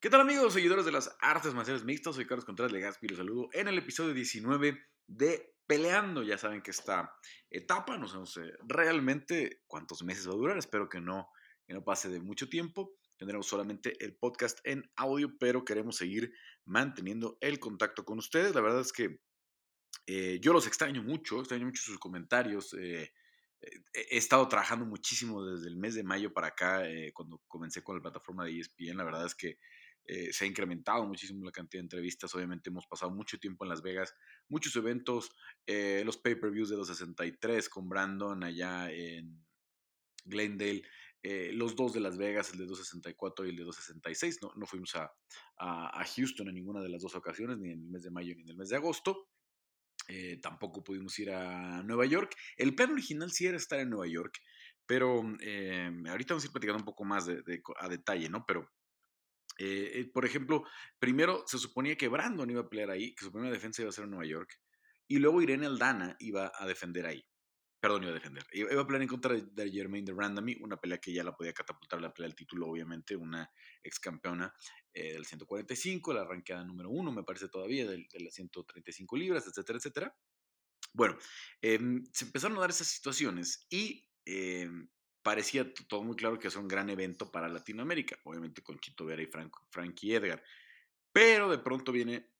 ¿Qué tal amigos, seguidores de las artes marciales mixtas? Soy Carlos Contreras Legaspi y los saludo en el episodio 19 de Peleando. Ya saben que esta etapa, no sé realmente cuántos meses va a durar, espero que no, que no pase de mucho tiempo. Tendremos solamente el podcast en audio, pero queremos seguir manteniendo el contacto con ustedes. La verdad es que eh, yo los extraño mucho, extraño mucho sus comentarios. Eh, eh, he estado trabajando muchísimo desde el mes de mayo para acá, cuando comencé con la plataforma de ESPN. La verdad es que eh, se ha incrementado muchísimo la cantidad de entrevistas. Obviamente hemos pasado mucho tiempo en Las Vegas, muchos eventos, eh, los pay-per-views de 263 con Brandon allá en Glendale, eh, los dos de Las Vegas, el de 264 y el de 266. No, no fuimos a, a, Houston en ninguna de las dos ocasiones, ni en el mes de mayo ni en el mes de agosto. tampoco pudimos ir a Nueva York. El plan original sí era estar en Nueva York, pero ahorita vamos a ir platicando un poco más a detalle, ¿no? Pero eh, eh, por ejemplo, primero se suponía que Brandon iba a pelear ahí, que su primera defensa iba a ser en Nueva York, y luego Irene Aldana iba a defender ahí. Perdón, iba a defender. Iba a pelear en contra de, de de Randami, una pelea que ya la podía catapultar la pelea del título, obviamente, una ex campeona eh, del 145, la ranqueada número uno, me parece todavía, de, de las 135 libras, etcétera, etcétera. Bueno, em, se empezaron a dar esas situaciones y em, parecía todo muy claro que es un gran evento para Latinoamérica, obviamente con Chito Vera y Frankie Edgar. Pero de pronto viene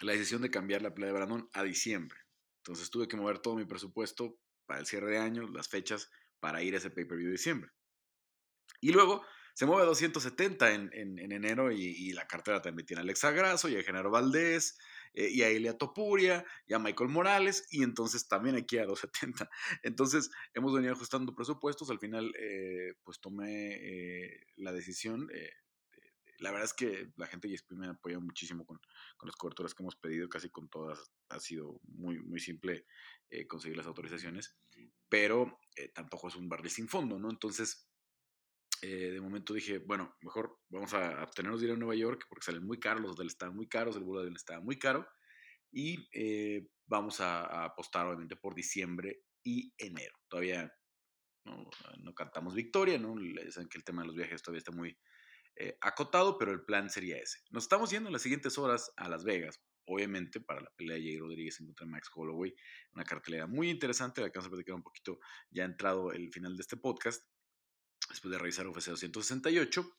la decisión de cambiar la playa de Brandon a diciembre. Entonces tuve que mover todo mi presupuesto para el cierre de año, las fechas, para ir a ese pay-per-view de diciembre. Y luego se mueve a 270 en, en, enero y, la cartera también tiene a Alexa Grasso y a Genaro Valdés eh, y a Elia Topuria y a Michael Morales y entonces también aquí a 270. Entonces hemos venido ajustando presupuestos, al final eh, pues tomé eh, la decisión. la verdad es que la gente de ESPN me ha apoyado muchísimo con, con, las coberturas que hemos pedido, casi con todas ha sido muy, muy simple conseguir las autorizaciones, pero tampoco es un barril sin fondo, ¿no? Entonces eh, de momento dije, bueno, mejor vamos a abstenernos de ir a Nueva York porque salen muy caros, los hoteles estaban muy caros, el vuelo de avión muy caro y eh, vamos a, apostar obviamente por diciembre y enero. Todavía no, cantamos victoria, ¿no? Saben que el tema de los viajes todavía está muy eh, acotado, pero el plan sería ese. Nos estamos yendo en las siguientes horas a Las Vegas, obviamente para la pelea de Jay Rodríguez en contra de Max Holloway, una cartelera muy interesante, la que vamos a platicar un poquito ya entrado el final de este podcast después de revisar UFC 268.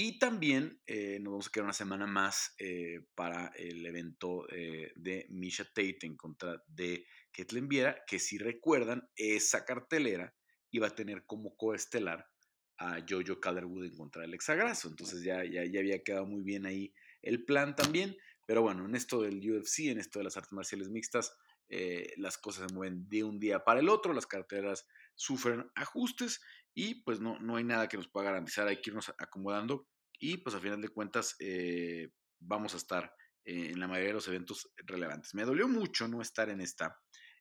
Y también eh, nos vamos a quedar una semana más eh, para el evento eh, de Misha Tate en contra de Ketlin Viera, que si recuerdan, esa cartelera iba a tener como coestelar a Jojo Calderwood en contra del Exagraso. Entonces ya, ya, ya había quedado muy bien ahí el plan también. Pero bueno, en esto del UFC, en esto de las artes marciales mixtas, las cosas se mueven de un día para el otro, las carteras sufren ajustes y pues no, no hay nada que nos pueda garantizar, hay que irnos acomodando y pues al final de cuentas eh, vamos a estar en la mayoría de los eventos relevantes. Me dolió mucho no estar en esta,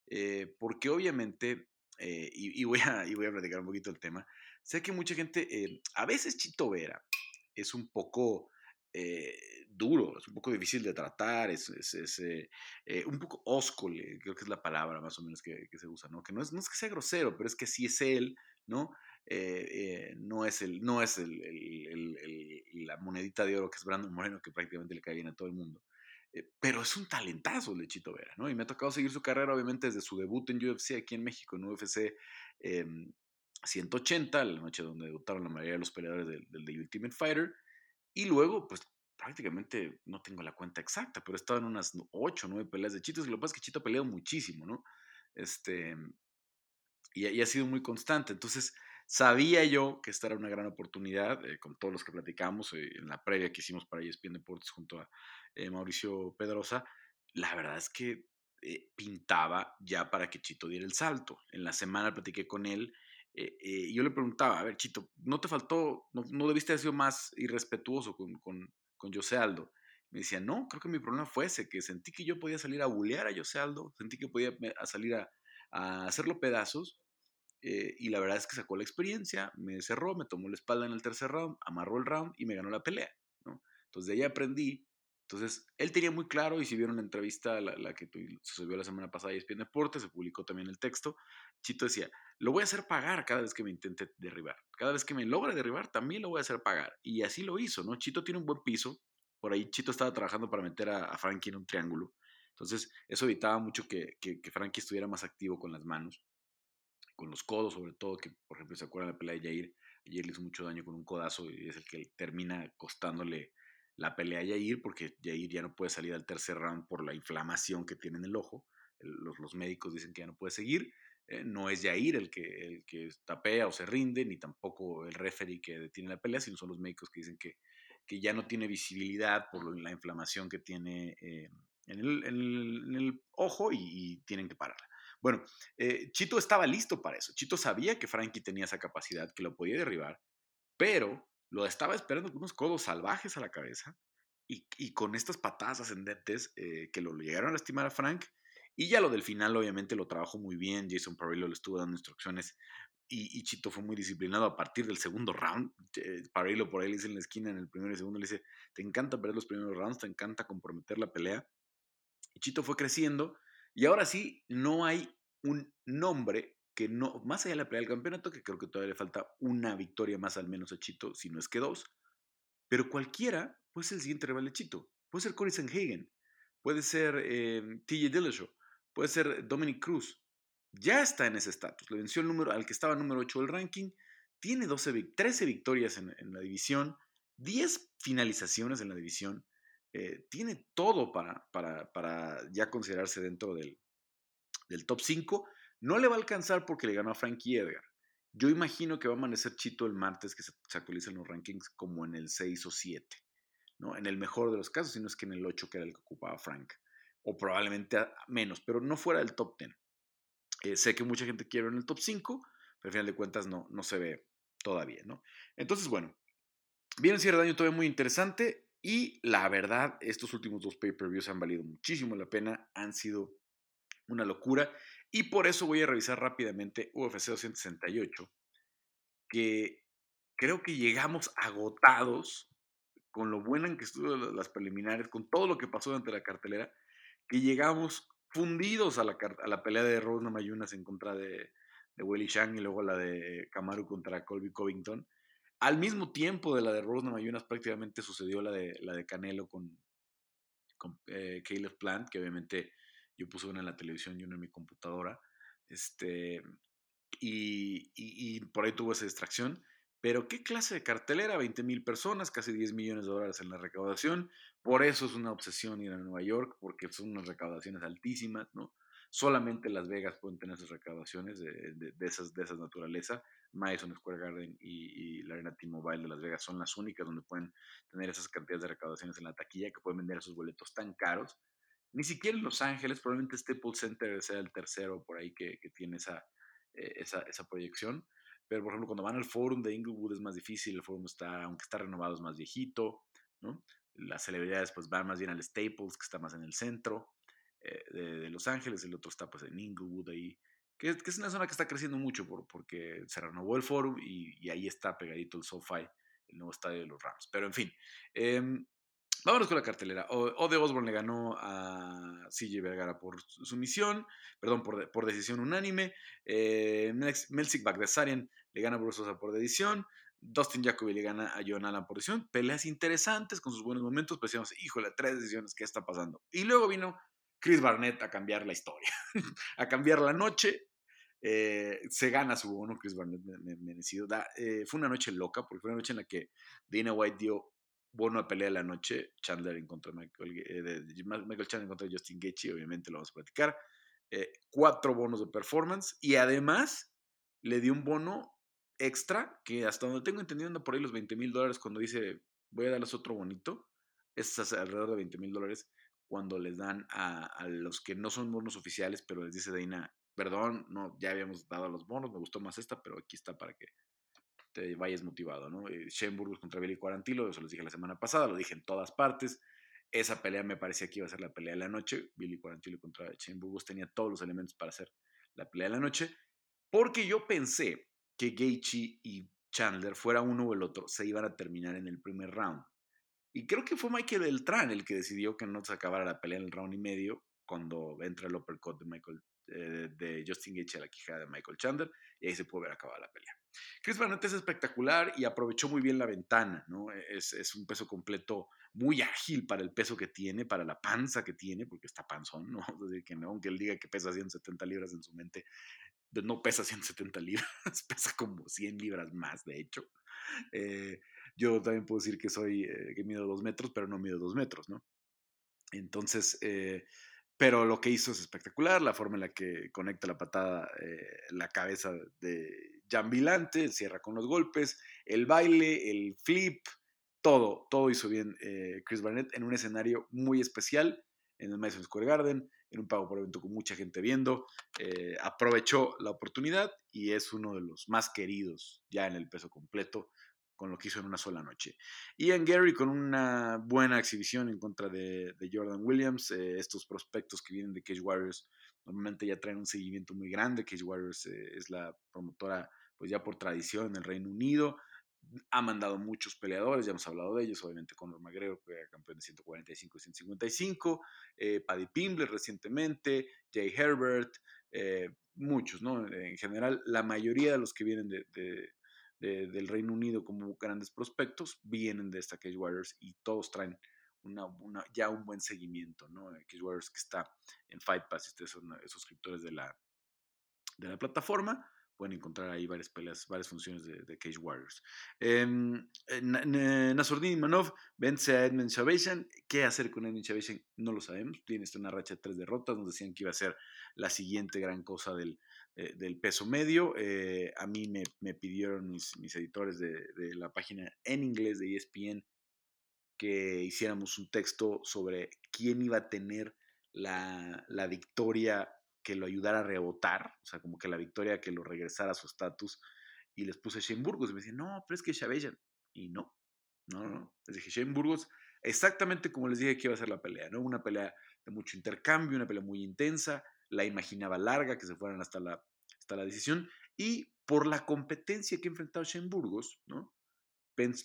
eh, porque obviamente, eh, y, voy a, y voy a platicar un poquito el tema, sé que mucha gente, a veces Chito Vera es un poco duro, es un poco difícil de tratar, es, es, un poco óscole, creo que es la palabra más o menos que, se usa, ¿no? Que no es, no es que sea grosero, pero es que sí es él, ¿no? Eh, eh, no es, el, no es el, la monedita de oro que es Brandon Moreno, que prácticamente le cae bien a todo el mundo. Eh, pero es un talentazo Lechito Vera, ¿no? Y me ha tocado seguir su carrera, obviamente, desde su debut en UFC aquí en México, en UFC 180, em, la noche donde debutaron la mayoría de los peleadores del, del Ultimate Fighter. Y luego, pues prácticamente no tengo la cuenta exacta, pero he estado en unas 8 o 9 peleas de Chitos. Y lo que pasa es que Chito ha peleado muchísimo, ¿no? Este, y, ha sido muy constante. Entonces, sabía yo que esta era una gran oportunidad, eh, con todos los que platicamos eh, en la previa que hicimos para ESPN Deportes junto a eh, Mauricio Pedrosa. La verdad es que pintaba ya para que Chito diera el salto. En la semana platiqué con él y yo le preguntaba, a ver, Chito, ¿no te faltó, no, debiste haber sido más irrespetuoso con, con, con José Aldo? Me decía, no, creo que mi problema fue ese, que sentí que yo podía salir a bulear a José Aldo, sentí que podía salir a, a hacerlo pedazos. Eh, y la verdad es que sacó la experiencia, me cerró, me tomó la espalda en el tercer round, amarró el round y me ganó la pelea. ¿no? Entonces de ahí aprendí Entonces, él tenía muy claro, y si vieron la entrevista, la, que se subió la semana pasada y ESPN Deportes, se publicó también el texto, Chito decía, lo voy a hacer pagar cada vez que me intente derribar. Cada vez que me logre derribar, también lo voy a hacer pagar. Y así lo hizo, ¿no? Chito tiene un buen piso. Por ahí Chito estaba trabajando para meter a, Frankie en un triángulo. Entonces, eso evitaba mucho que, que, que, Frankie estuviera más activo con las manos, con los codos, sobre todo, que por ejemplo se acuerdan de la pelea de Jair. Jair le hizo mucho daño con un codazo y es el que termina costándole la pelea a Yair, porque Yair ya no puede salir al tercer round por la inflamación que tiene en el ojo. Los, los médicos dicen que ya no puede seguir. Eh, no es Yair el que, el que tapea o se rinde, ni tampoco el referee que detiene la pelea, sino son los médicos que dicen que, que ya no tiene visibilidad por la inflamación que tiene eh, en, el, en, el, ojo y, tienen que pararla. Bueno, eh, Chito estaba listo para eso. Chito sabía que Frankie tenía esa capacidad, que lo podía derribar, pero lo estaba esperando con unos codos salvajes a la cabeza y, con estas patadas ascendentes eh, que lo llegaron a lastimar a Frank. Y ya lo del final, obviamente, lo trabajó muy bien. Jason Parillo le estuvo dando instrucciones y, Chito fue muy disciplinado a partir del segundo round. Eh, Parillo por ahí le dice en la esquina, en el primero y segundo, le dice: Te encanta ver los primeros rounds, te encanta comprometer la pelea. Y Chito fue creciendo. Y ahora sí, no hay un nombre que no, más allá de la pelea del campeonato, que creo que todavía le falta una victoria más al menos a Chito, si no es que dos, pero cualquiera puede ser el siguiente rival de Chito. Puede ser Corey Sanhagen, puede ser eh, TJ Dillashaw, puede ser Dominic Cruz. Ya está en ese estatus. Le venció el número al que estaba número 8 del ranking. Tiene 12, 13 victorias en, la división, 10 finalizaciones en la división. Eh, tiene todo para, para, para, ya considerarse dentro del, del top 5 no le va a alcanzar porque le ganó a Frankie Edgar. Yo imagino que va a amanecer Chito el martes que se, actualicen los rankings como en el 6 o 7, ¿no? En el mejor de los casos, si no es que en el 8 que era el que ocupaba Frank. O probablemente menos, pero no fuera del top 10. Eh, sé que mucha gente quiere en el top 5, pero al final de cuentas no, no se ve todavía, ¿no? Entonces, bueno, viene cierre de año todavía muy interesante y la verdad, estos últimos dos pay-per-views han valido muchísimo la pena, han sido una locura y por eso voy a revisar rápidamente UFC 268, que creo que llegamos agotados con lo buena en que estuvo las preliminares, con todo lo que pasó durante la cartelera, que llegamos fundidos a la, a la pelea de Rose Mayunas en contra de, de Willie Shang y luego la de Kamaru contra Colby Covington. Al mismo tiempo de la de Rose Mayunas prácticamente sucedió la de, la de Canelo con, con eh, Caleb Plant, que obviamente yo puse una en la televisión y una en mi computadora. Este, y, y, por ahí tuvo esa distracción. Pero qué clase de cartelera, 20 mil personas, casi 10 millones de dólares en la recaudación. Por eso es una obsesión ir a Nueva York, porque son unas recaudaciones altísimas, ¿no? Solamente Las Vegas pueden tener esas recaudaciones de, de, esas, de esas naturaleza. Madison Square Garden y, y la Arena T-Mobile de Las Vegas son las únicas donde pueden tener esas cantidades de recaudaciones en la taquilla, que pueden vender esos boletos tan caros ni siquiera en Los Ángeles, probablemente Staples Center sea el tercero por ahí que, tiene esa, eh, esa, esa, proyección. Pero, por ejemplo, cuando van al Forum de Inglewood es más difícil, el Forum está, aunque está renovado, es más viejito, ¿no? Las celebridades pues van más bien al Staples, que está más en el centro eh, de, Los Ángeles, el otro está pues en Inglewood ahí, que, que, es una zona que está creciendo mucho por, porque se renovó el Forum y, ahí está pegadito el SoFi, el nuevo estadio de los Rams. Pero, en fin, eh, Vámonos con la cartelera. Ode Osborne le ganó a CJ Vergara por sumisión, perdón, por, decisión unánime. Eh, Melzik Bagdasarian le gana a Bruce por decisión. Dustin Jacoby le gana a John Allen por decisión. Peleas interesantes con sus buenos momentos. Pero decíamos, híjole, tres decisiones, ¿qué está pasando? Y luego vino Chris Barnett a cambiar la historia, a cambiar la noche. Eh, se gana su bono, Chris Barnett merecido. Eh, fue una noche loca, porque fue una noche en la que Dana White dio bono a pelea de la noche, Chandler en contra Michael, eh, Michael Chandler contra Justin Gaethje, obviamente lo vamos a platicar. Eh, cuatro bonos de performance y además le dio un bono extra que hasta donde tengo entendido anda por ahí los 20 mil dólares cuando dice voy a darles otro bonito, es alrededor de 20 mil dólares cuando les dan a, a, los que no son bonos oficiales, pero les dice Deina, perdón, no, ya habíamos dado los bonos, me gustó más esta, pero aquí está para que te vayas motivado, ¿no? Eh, Shane Burgos contra Billy Quarantilo, eso lo dije la semana pasada, lo dije en todas partes. Esa pelea me parecía que iba a ser la pelea de la noche. Billy Quarantilo contra Shane Burgos tenía todos los elementos para hacer la pelea de la noche, porque yo pensé que Gaethje y Chandler, fuera uno o el otro, se iban a terminar en el primer round. Y creo que fue Michael Beltrán el que decidió que no se acabara la pelea en el round y medio cuando entra el uppercut de Michael eh, de Justin Gaethje a la quijada de Michael Chandler y ahí se puede ver acabada la pelea. Chris Barnett es espectacular y aprovechó muy bien la ventana, ¿no? Es, es, un peso completo muy ágil para el peso que tiene, para la panza que tiene, porque está panzón, ¿no? decir que aunque él diga que pesa 170 libras en su mente, pues no pesa 170 libras, pesa como 100 libras más, de hecho. Eh, yo también puedo decir que soy, eh, que mido dos metros, pero no mido dos metros, ¿no? Entonces, eh, pero lo que hizo es espectacular, la forma en la que conecta la patada, eh, la cabeza de Jan Vilante, cierra con los golpes, el baile, el flip, todo, todo hizo bien eh, Chris Barnett en un escenario muy especial, en el Madison Square Garden, en un pago por evento con mucha gente viendo, eh, aprovechó la oportunidad y es uno de los más queridos ya en el peso completo con lo que hizo en una sola noche. Ian Gary con una buena exhibición en contra de, Jordan Williams. Eh, estos prospectos que vienen de Cage Warriors normalmente ya traen un seguimiento muy grande. Cage Warriors es la promotora, pues ya por tradición en el Reino Unido. Ha mandado muchos peleadores, ya hemos hablado de ellos, obviamente Conor McGregor, que era campeón de 145 y 155, eh, Paddy Pimble recientemente, Jay Herbert, muchos, ¿no? En general, la mayoría de los que vienen de del Reino Unido como grandes prospectos vienen de esta Cage Warriors y todos traen una, ya un buen seguimiento, ¿no? Cage Warriors que está en Fight Pass, si ustedes son eh, suscriptores de la, de la plataforma, pueden encontrar ahí varias peleas, varias funciones de, Cage Warriors. Eh, Nasurdin Manov vence a Edmund Shabashian. ¿Qué hacer con Edmund Shabashian? No lo sabemos. Tiene una racha de tres derrotas. Nos decían que iba a ser la siguiente gran cosa del, eh, peso medio. Eh, a mí me, pidieron mis, editores de, la página en inglés de ESPN que hiciéramos un texto sobre quién iba a tener la victoria que lo ayudara a rebotar, o sea, como que la victoria que lo regresara a su estatus. Y les puse Shane Burgos. Y me decían, no, pero es que Shavejan. Y no, no, no. Les dije, Shane Burgos, exactamente como les dije que iba a ser la pelea, ¿no? Una pelea de mucho intercambio, una pelea muy intensa, la imaginaba larga, que se fueran hasta la, hasta la decisión, y por la competencia que ha enfrentado Shane Burgos, ¿no?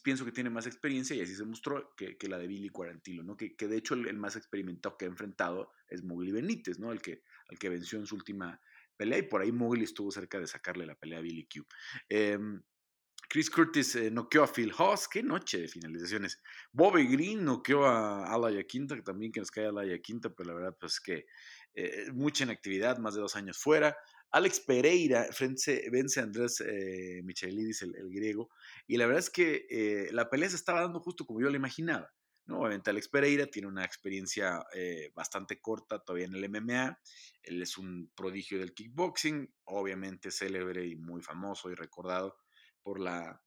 pienso que tiene más experiencia y así se mostró que, la de Billy Quarantillo, ¿no? Que, que de hecho el, más experimentado que ha enfrentado es Mowgli Benítez, ¿no? El que, el que venció en su última pelea y por ahí Mowgli estuvo cerca de sacarle la pelea a Billy Q. Em, Chris Curtis eh, noqueó a Phil Haas, qué noche de finalizaciones. Bobby Green noqueó a Alaya Quinta, que también que nos cae Alaya Quinta, pero la verdad pues que eh, mucha inactividad, más de dos años fuera. Alex Pereira vence, vence a Andrés eh, Michelidis, el, griego, y la verdad es que eh, la pelea se estaba dando justo como yo la imaginaba. Obviamente Alex Pereira tiene una experiencia bastante corta todavía en el MMA, él es un prodigio del kickboxing, obviamente célebre y muy famoso y recordado por la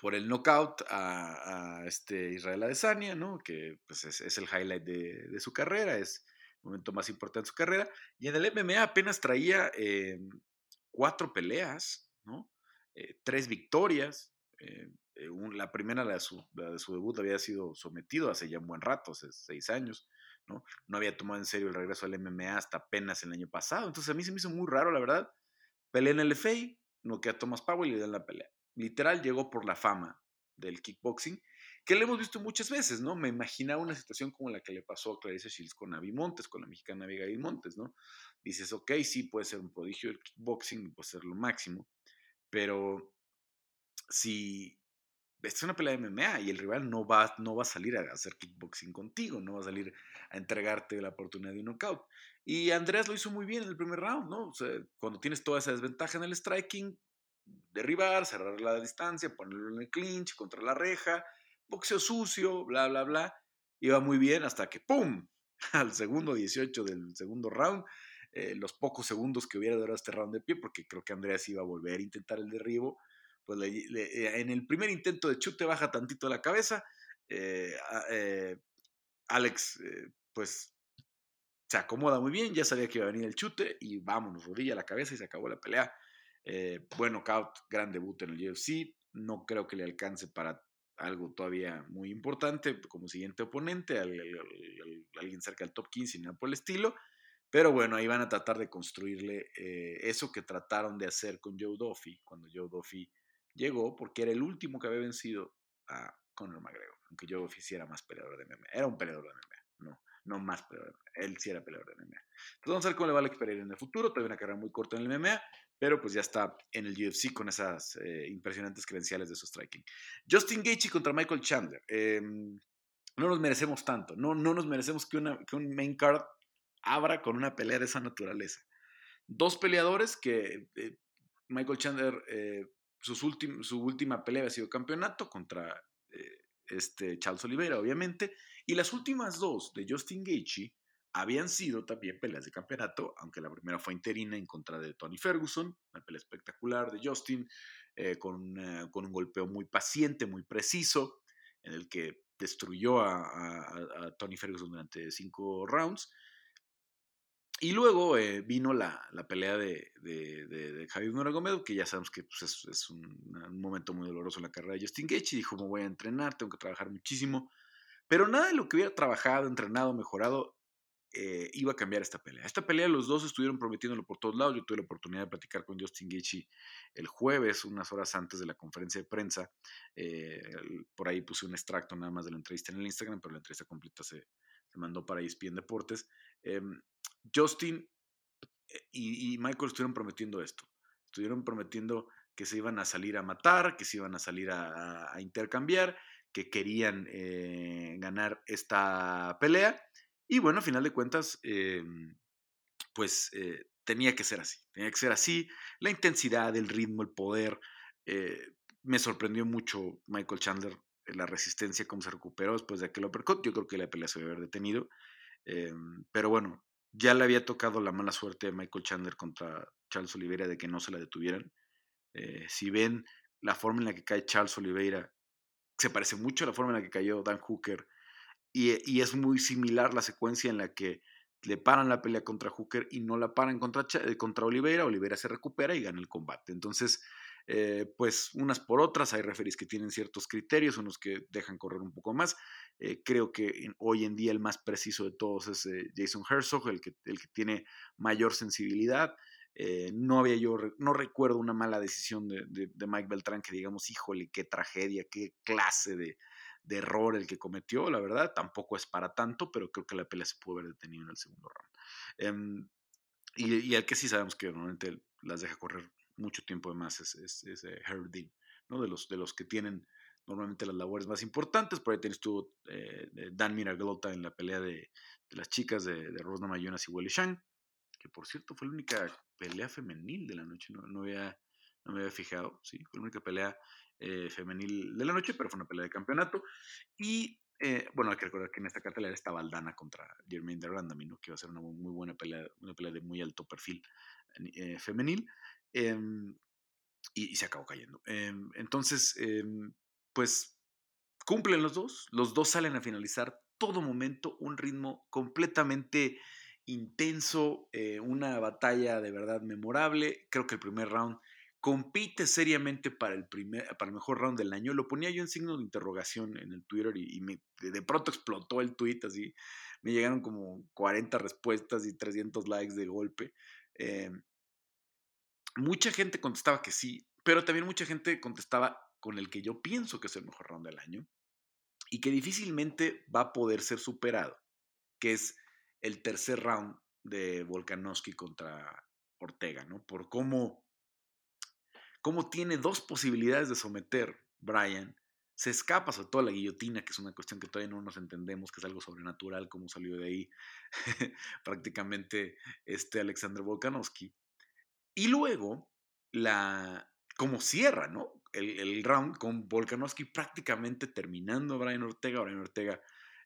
por el knockout a, este Israel Adesanya, ¿no? que pues es, el highlight de, de, su carrera, es momento más importante de su carrera. Y en el MMA apenas traía eh, cuatro peleas, ¿no? Eh, tres victorias. Eh, la primera, la de, su, de, su, debut, había sido sometido hace ya un buen rato, hace seis años. ¿no? no había tomado en serio el regreso al MMA hasta apenas el año pasado. Entonces a mí se me hizo muy raro, la verdad. Pelea en el FA, no queda Thomas Powell y le dan la pelea. Literal llegó por la fama del kickboxing que le hemos visto muchas veces, ¿no? Me imaginaba una situación como la que le pasó a Clarice Shields con Avi Montes, con la mexicana Abigail Montes, ¿no? Dices, ok, sí, puede ser un prodigio del kickboxing, puede ser lo máximo, pero si es una pelea de MMA y el rival no va, no va a salir a hacer kickboxing contigo, no va a salir a entregarte la oportunidad de un knockout. Y Andreas lo hizo muy bien en el primer round, ¿no? Cuando tienes toda esa desventaja en el striking, derribar, cerrar la distancia, ponerlo en el clinch contra la reja, boxeo sucio, bla, bla, bla. Iba muy bien hasta que, ¡pum! Al segundo 18 del segundo round, eh, los pocos segundos que hubiera durado este round de pie, porque creo que Andreas iba a volver a intentar el derribo, pues eh, en el primer intento de chute baja tantito la cabeza. Eh, Alex, pues se acomoda muy bien, ya sabía que iba a venir el chute y vámonos, rodilla la cabeza y se acabó la pelea. buen knockout, gran debut en el UFC. No creo que le alcance para algo todavía muy importante como siguiente oponente, alguien cerca del top 15 y nada por el estilo. Pero bueno, ahí van a tratar de construirle eh, eso que trataron de hacer con Joe Duffy cuando Joe Duffy llegó, porque era el último que había vencido a Conor McGregor. aunque yo oficiara más peleador de MMA. Era un peleador de MMA, no, no más peleador de MMA. Él sí era peleador de MMA. Entonces vamos a ver cómo le va a experiencia en el futuro. Todavía una carrera muy corta en el MMA, pero pues ya está en el UFC con esas eh, impresionantes credenciales de su striking. Justin Gaethje contra Michael Chandler. Em, no nos merecemos tanto, no, no nos merecemos que, una, que un main card abra con una pelea de esa naturaleza. Dos peleadores que eh, Michael Chandler, eh, su última pelea ha sido campeonato contra eh, este Charles Oliveira, obviamente, y las últimas dos de Justin Gaethje habían sido también peleas de campeonato, aunque la primera fue interina en contra de Tony Ferguson, una pelea espectacular de Justin, con, con, un golpeo muy paciente, muy preciso, en el que destruyó a, Tony Ferguson durante cinco rounds. Y luego eh, vino la, pelea de, de, de, Javier Nurmagomedov, que ya sabemos que pues, es, un, momento muy doloroso en la carrera de Justin Gaethje. Dijo, me voy a entrenar, tengo que trabajar muchísimo. Pero nada de lo que hubiera trabajado, entrenado, mejorado, eh, iba a cambiar esta pelea. Esta pelea los dos estuvieron prometiéndolo por todos lados. Yo tuve la oportunidad de platicar con Justin Gaethje el jueves, unas horas antes de la conferencia de prensa. Eh, por ahí puse un extracto nada más de la entrevista en el Instagram, pero la entrevista completa se, se mandó para ESPN Deportes. Em, Justin eh, y, Michael estuvieron prometiendo esto. Estuvieron prometiendo que se iban a salir a matar, que se iban a salir a, intercambiar, que querían ganar esta pelea. Y bueno, a final de cuentas, em, pues eh, tenía que ser así, tenía que ser así. La intensidad, el ritmo, el poder. Eh, me sorprendió mucho Michael Chandler, eh, la resistencia, cómo se recuperó después de aquel uppercut. Yo creo que la pelea se debe haber detenido. Em, pero bueno, ya le había tocado la mala suerte a Michael Chandler contra Charles Oliveira de que no se la detuvieran. si ven la forma en la que cae Charles Oliveira, se parece mucho a la forma en la que cayó Dan Hooker y, es muy similar la secuencia en la que le paran la pelea contra Hooker y no la paran contra, eh, contra Oliveira. Oliveira se recupera y gana el combate. Entonces, eh, pues unas por otras, hay referees que tienen ciertos criterios, unos que dejan correr un poco más. Eh, creo que hoy en día el más preciso de todos es Jason Herzog, el que, el que tiene mayor sensibilidad. no había yo, no recuerdo una mala decisión de, de, Mike Beltrán que digamos, híjole, qué tragedia, qué clase de, de error el que cometió, la verdad, tampoco es para tanto, pero creo que la pelea se pudo haber detenido en el segundo round. Em, y, y, al que sí sabemos que normalmente las deja correr mucho tiempo de más es, es, es eh, ¿no? De los, de los que tienen normalmente las labores más importantes. Por ahí tienes tú eh, Dan Miraglota en la pelea de, las chicas de, Rosna Mayonas y Wally Shang, que por cierto fue la única pelea femenil de la noche, no, no, había, no me había fijado, sí, fue la única pelea eh, femenil de la noche, pero fue una pelea de campeonato. Y eh, bueno, hay que recordar que en esta cartelera estaba Aldana contra Jermaine de Randami, ¿no? que iba a ser una muy buena pelea, una pelea de muy alto perfil femenil. Em, y, se acabó cayendo. Em, entonces, em, pues cumplen los dos. Los dos salen a finalizar todo momento, un ritmo completamente intenso, una batalla de verdad memorable. Creo que el primer round compite seriamente para el, primer, para el mejor round del año. Lo ponía yo en signo de interrogación en el Twitter y, me, de pronto explotó el tweet así. Me llegaron como 40 respuestas y 300 likes de golpe. Eh, mucha gente contestaba que sí, pero también mucha gente contestaba con el que yo pienso que es el mejor round del año y que difícilmente va a poder ser superado, que es el tercer round de Volkanovski contra Ortega, ¿no? Por cómo cómo tiene dos posibilidades de someter Brian. Se escapa sobre todo la guillotina, que es una cuestión que todavía no nos entendemos, que es algo sobrenatural, cómo salió de ahí prácticamente este Alexander Volkanovski. Y luego, la, como cierra, ¿no? El, round con Volkanovski prácticamente terminando Brian Ortega. Brian Ortega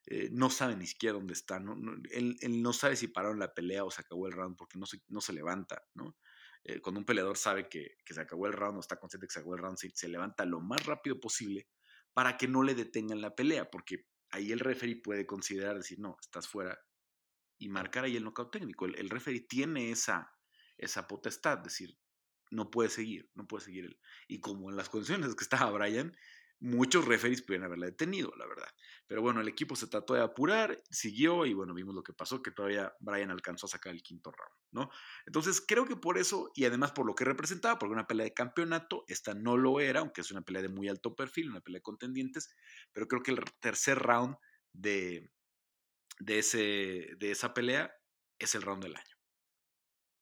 eh, no sabe ni siquiera dónde está, ¿no? él, no sabe si pararon la pelea o se acabó el round porque no se, no se levanta, ¿no? Eh, cuando un peleador sabe que, se acabó el round o está consciente que se acabó el round, se, levanta lo más rápido posible para que no le detengan la pelea, porque ahí el referee puede considerar decir, no, estás fuera y marcar ahí el knockout técnico. El, el referee tiene esa, esa potestad, decir, no puede seguir, no puede seguir. Y como en las condiciones que estaba Brian, muchos referees pudieron haberla detenido, la verdad. Pero bueno, el equipo se trató de apurar, siguió y bueno, vimos lo que pasó, que todavía Brian alcanzó a sacar el quinto round, ¿no? Entonces creo que por eso, y además por lo que representaba, porque una pelea de campeonato, esta no lo era, aunque es una pelea de muy alto perfil, una pelea de contendientes, pero creo que el tercer round de, de, ese, de esa pelea es el round del año.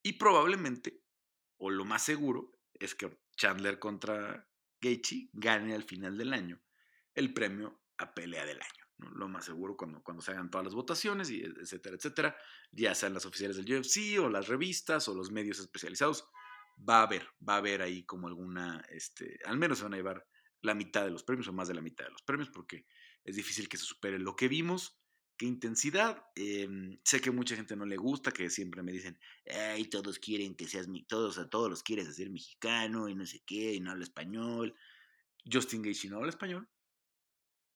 Y probablemente, o lo más seguro, es que Chandler contra Gaethje gane al final del año el premio a pelea del año. Lo más seguro cuando, cuando se hagan todas las votaciones, y etcétera, etcétera, ya sean las oficiales del UFC o las revistas o los medios especializados, va a haber, va a haber ahí como alguna, este, al menos se van a llevar la mitad de los premios o más de la mitad de los premios porque es difícil que se supere lo que vimos qué intensidad. Em, sé que mucha gente no le gusta, que siempre me dicen, ay, todos quieren que seas, todos todos los quieres hacer mexicano y no sé qué, y no habla español. Justin Gaethje no habla español.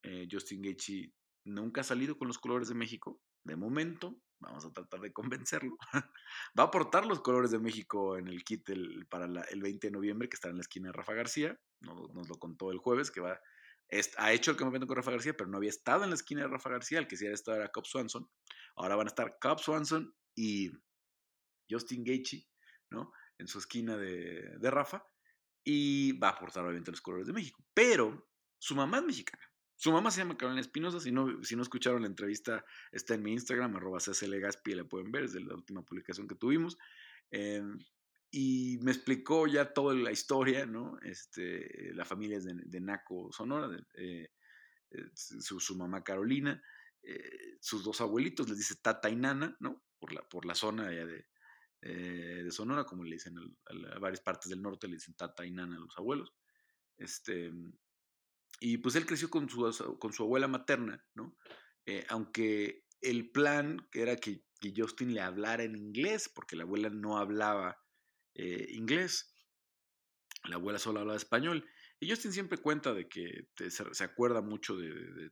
Eh, Justin Gaethje nunca ha salido con los colores de México. De momento, vamos a tratar de convencerlo. Va a aportar los colores de México en el kit para el 20 de noviembre, que estará en la esquina de Rafa García. Nos lo contó el jueves, que va ha hecho el campeonato con Rafa García, pero no había estado en la esquina de Rafa García, el que sí había estado era Cobb Swanson. Ahora van a estar Cobb Swanson y Justin Gaethje, ¿no? En su esquina de, de Rafa. Y va a aportar obviamente los colores de México. Pero su mamá es mexicana. Su mamá se llama Carolina Espinosa. Si no, si no escucharon la entrevista, está en mi Instagram, arroba Gaspi, la pueden ver, es de la última publicación que tuvimos. Eh, y me explicó ya toda la historia, ¿no? Este, la familia es de, Naco, Sonora, eh, eh, su, mamá Carolina, eh, sus dos abuelitos, les dice tata y nana, ¿no? Por la, por la zona de, de Sonora, como le dicen a, varias partes del norte, le dicen tata y nana a los abuelos. Este, y pues él creció con su, con su abuela materna, ¿no? aunque el plan era que, que Justin le hablara en inglés, porque la abuela no hablaba eh, inglés. La abuela solo hablaba español. Y Justin siempre cuenta de que se, acuerda mucho de,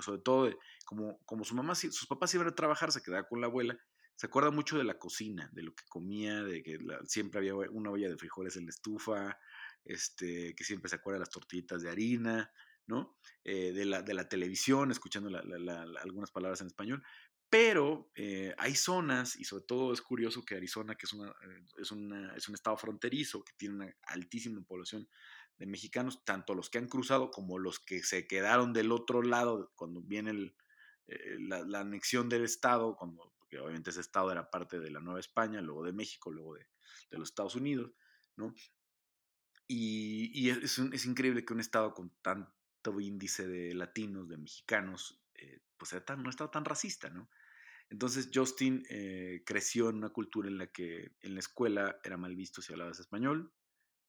sobre todo de como, como su mamá, sus papás iban a trabajar, se quedaba con la abuela, se acuerda mucho de la cocina, de lo que comía, de que siempre había una olla de frijoles en la estufa, este, que siempre se acuerda de las tortillitas de harina, ¿no? Eh, de, la, de la televisión, escuchando algunas palabras en español, pero eh, hay zonas, y sobre todo es curioso que Arizona, que es, una, eh, es, una, es un estado fronterizo, que tiene una altísima población de mexicanos, tanto los que han cruzado como los que se quedaron del otro lado cuando viene eh, la, anexión del estado, cuando, porque obviamente ese estado era parte de la Nueva España, luego de México, luego de, de los Estados Unidos, ¿no? Y, es, es, increíble que un estado con tanto índice de latinos, de mexicanos, pues no estaba tan racista, ¿no? Entonces Justin eh, creció en una cultura en la que en la escuela era mal visto si hablabas español,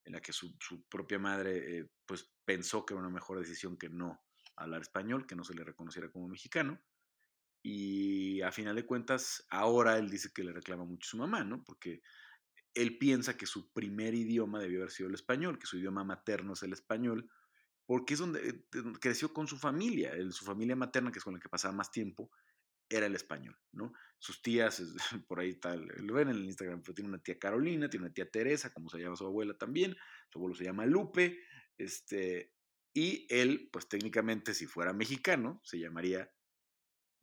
en la que su, propia madre eh, pues pensó que era una mejor decisión que no hablar español, que no se le reconociera como mexicano. Y a final de cuentas, ahora él dice que le reclama mucho su mamá, ¿no? Porque él piensa que su primer idioma debió haber sido el español, que su idioma materno es el español, porque es donde eh, creció con su familia, su familia materna, que es con la que pasaba más tiempo, era el español, ¿no? Sus tías, por ahí tal, lo ven en el Instagram, pero tiene una tía Carolina, tiene una tía Teresa, como se llama su abuela también, su abuelo se llama Lupe, este, y él, pues técnicamente, si fuera mexicano, se llamaría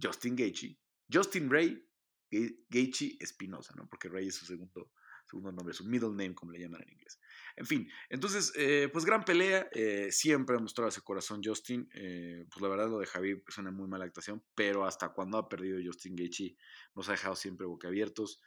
Justin Gaethje, Justin Ray Gaethje Espinosa, ¿no? Porque Ray es su segundo, segundo nombre, su middle name, como le llaman en inglés. En fin, entonces, eh, pues gran pelea, eh, siempre ha mostrado ese corazón Justin, eh, pues la verdad lo de Javi es una muy mala actuación, pero hasta cuando ha perdido Justin Gaethje nos ha dejado siempre boquiabiertos,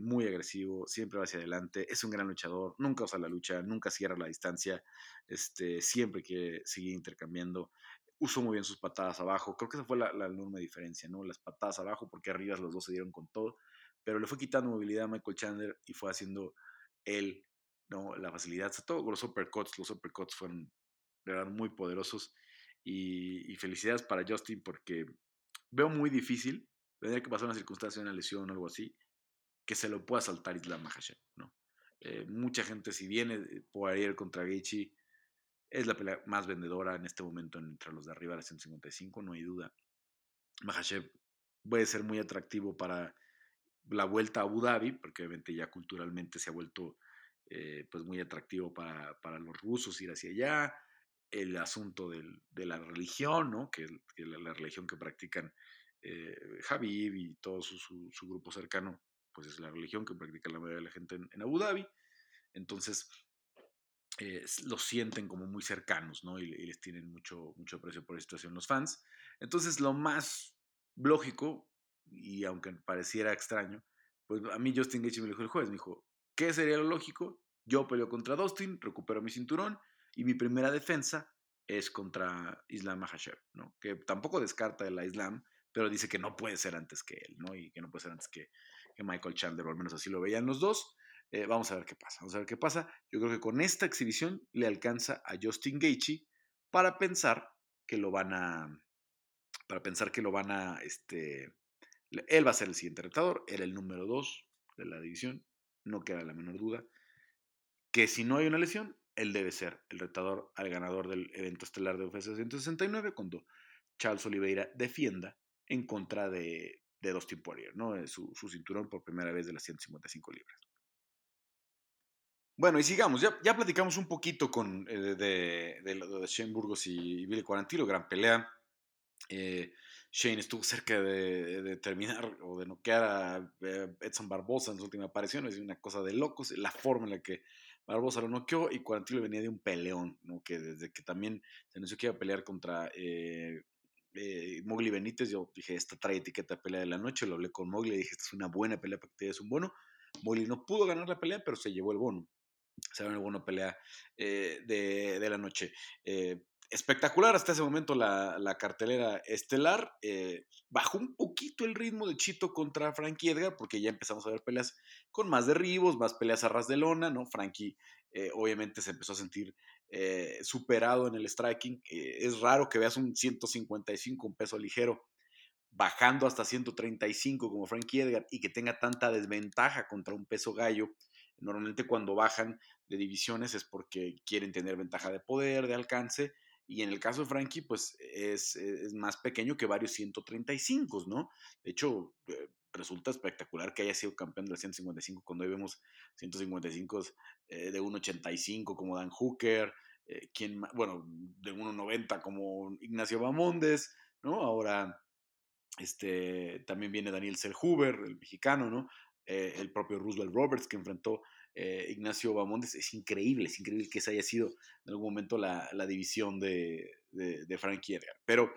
muy agresivo, siempre va hacia adelante, es un gran luchador, nunca usa la lucha, nunca cierra la distancia, este, siempre quiere seguir intercambiando, usó muy bien sus patadas abajo, creo que esa fue la, la enorme diferencia, ¿no? Las patadas abajo, porque arriba los dos se dieron con todo, pero le fue quitando movilidad a Michael Chandler y fue haciendo él ¿no? La facilidad, sobre todo los uppercuts, los uppercuts fueron muy poderosos y, felicidades para Justin porque veo muy difícil, tendría que pasar una circunstancia, una lesión o algo así, que se lo pueda saltar Islam Mahashev, ¿no? Eh, mucha gente, si viene por ayer contra Gaethje, es la pelea más vendedora en este momento entre los de arriba de la 155, no hay duda. Mahashev puede ser muy atractivo para la vuelta a Abu Dhabi, porque obviamente ya culturalmente se ha vuelto eh, pues muy atractivo para, los rusos ir hacia allá. el asunto de la religión, ¿no? Que, la, religión que practican eh, Habib y todo su, grupo cercano, pues es la religión que practica la mayoría de la gente en, Abu Dhabi. Entonces, eh, lo sienten como muy cercanos, ¿no? Y, les tienen mucho, mucho aprecio por la situación los fans. Entonces, lo más lógico, y aunque pareciera extraño, pues a mí Justin Gaethje me dijo el jueves, me dijo, ¿qué sería lo lógico? Yo peleo contra Dustin, recupero mi cinturón y mi primera defensa es contra Islam Mahashev, ¿no? Que tampoco descarta el Islam, pero dice que no puede ser antes que él, ¿no? Y que no puede ser antes que, Michael Chandler, o al menos así lo veían los dos. Eh, vamos a ver qué pasa, vamos a ver qué pasa. Yo creo que con esta exhibición le alcanza a Justin Gaethje para pensar que lo van a, para pensar que lo van a, este, él va a ser el siguiente retador, era el número 2 de la división, no queda la menor duda, que si no hay una lesión, él debe ser el retador al ganador del evento estelar de UFC 169 cuando Charles Oliveira defienda en contra de, de Dustin Poirier, ¿no? Su, su, cinturón por primera vez de las 155 libras. Bueno, y sigamos. Ya, ya platicamos un poquito con, eh, de, de, de, Burgos y Billy Quarantilo, gran pelea. Eh, Shane estuvo cerca de, terminar o de noquear a eh, Edson Barbosa en su última aparición. Es una cosa de locos. La forma en la que Barbosa lo noqueó y Quarantilo venía de un peleón, ¿no? que desde que también se anunció que iba a pelear contra eh, eh, Benítez, yo dije, esta trae etiqueta de pelea de la noche, lo hablé con Mowgli, dije, esta es una buena pelea para que te des un bono. Mowgli no pudo ganar la pelea, pero se llevó el bono. Se ganó el bono pelea de, de, la noche espectacular hasta ese momento la, cartelera estelar. Eh, bajó un poquito el ritmo de Chito contra Frankie Edgar, porque ya empezamos a ver peleas con más derribos, más peleas a ras de lona, ¿no? Frankie eh, obviamente se empezó a sentir eh, superado en el striking. es raro que veas un 155, un peso ligero, bajando hasta 135 como Frankie Edgar y que tenga tanta desventaja contra un peso gallo. Normalmente cuando bajan de divisiones es porque quieren tener ventaja de poder, de alcance, y en el caso de Frankie, pues es, más pequeño que varios 135, ¿no? De hecho, eh, resulta espectacular que haya sido campeón de la 155 cuando hoy vemos 155 eh, de 1.85 como Dan Hooker, eh, quien, bueno, de 1.90 como Ignacio Bamondes, ¿no? Ahora este, también viene Daniel Selhuber, el mexicano, ¿no? el propio Roosevelt Roberts que enfrentó eh, Ignacio Bamondes. Es increíble, es increíble que esa haya sido en algún momento la, división de, de, Frankie Edgar. Pero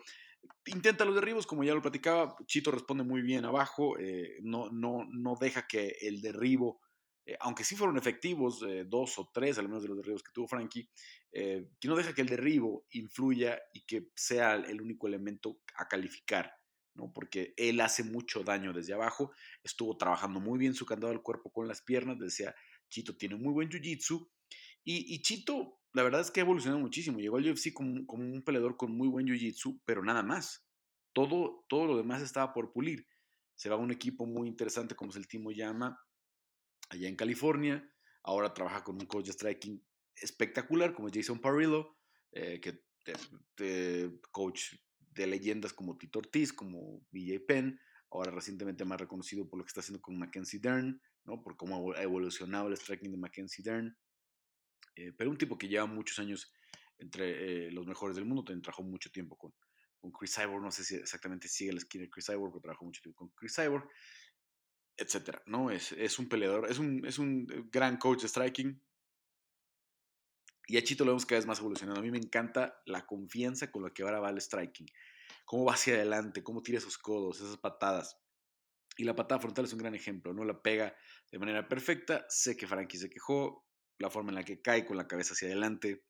intenta los derribos, como ya lo platicaba, Chito responde muy bien abajo, eh, no, no, no deja que el derribo, eh, aunque sí fueron efectivos, dos o tres, al menos de los derribos que tuvo Frankie, que no deja que el derribo influya y que sea el único elemento a calificar. ¿no? Porque él hace mucho daño desde abajo, estuvo trabajando muy bien su candado del cuerpo con las piernas, decía, Chito tiene muy buen jiu-jitsu. Y, Chito, la verdad es que ha evolucionado muchísimo. Llegó al UFC como, un peleador con muy buen jiu-jitsu, pero nada más. Todo, todo lo demás estaba por pulir. Se va a un equipo muy interesante como es el Timo Yama, allá en California. Ahora trabaja con un coach de striking espectacular como Jason Parillo, eh, que coach de leyendas como Tito Ortiz, como BJ Penn, ahora recientemente más reconocido por lo que está haciendo con Mackenzie Dern, ¿no? por cómo ha evolucionado el striking de Mackenzie Dern. Eh, pero un tipo que lleva muchos años entre eh, los mejores del mundo, también trabajó mucho tiempo con, con Chris Cyborg, no sé si exactamente sigue la esquina de Chris Cyborg, pero trabajó mucho tiempo con Chris Cyborg, etcétera, ¿no? Es, es un peleador, es un, es un gran coach de striking, y a Chito lo vemos cada vez más evolucionado. A mí me encanta la confianza con la que ahora va el striking. Cómo va hacia adelante, cómo tira esos codos, esas patadas. Y la patada frontal es un gran ejemplo, ¿no? La pega de manera perfecta. Sé que Frankie se quejó, la forma en la que cae con la cabeza hacia adelante.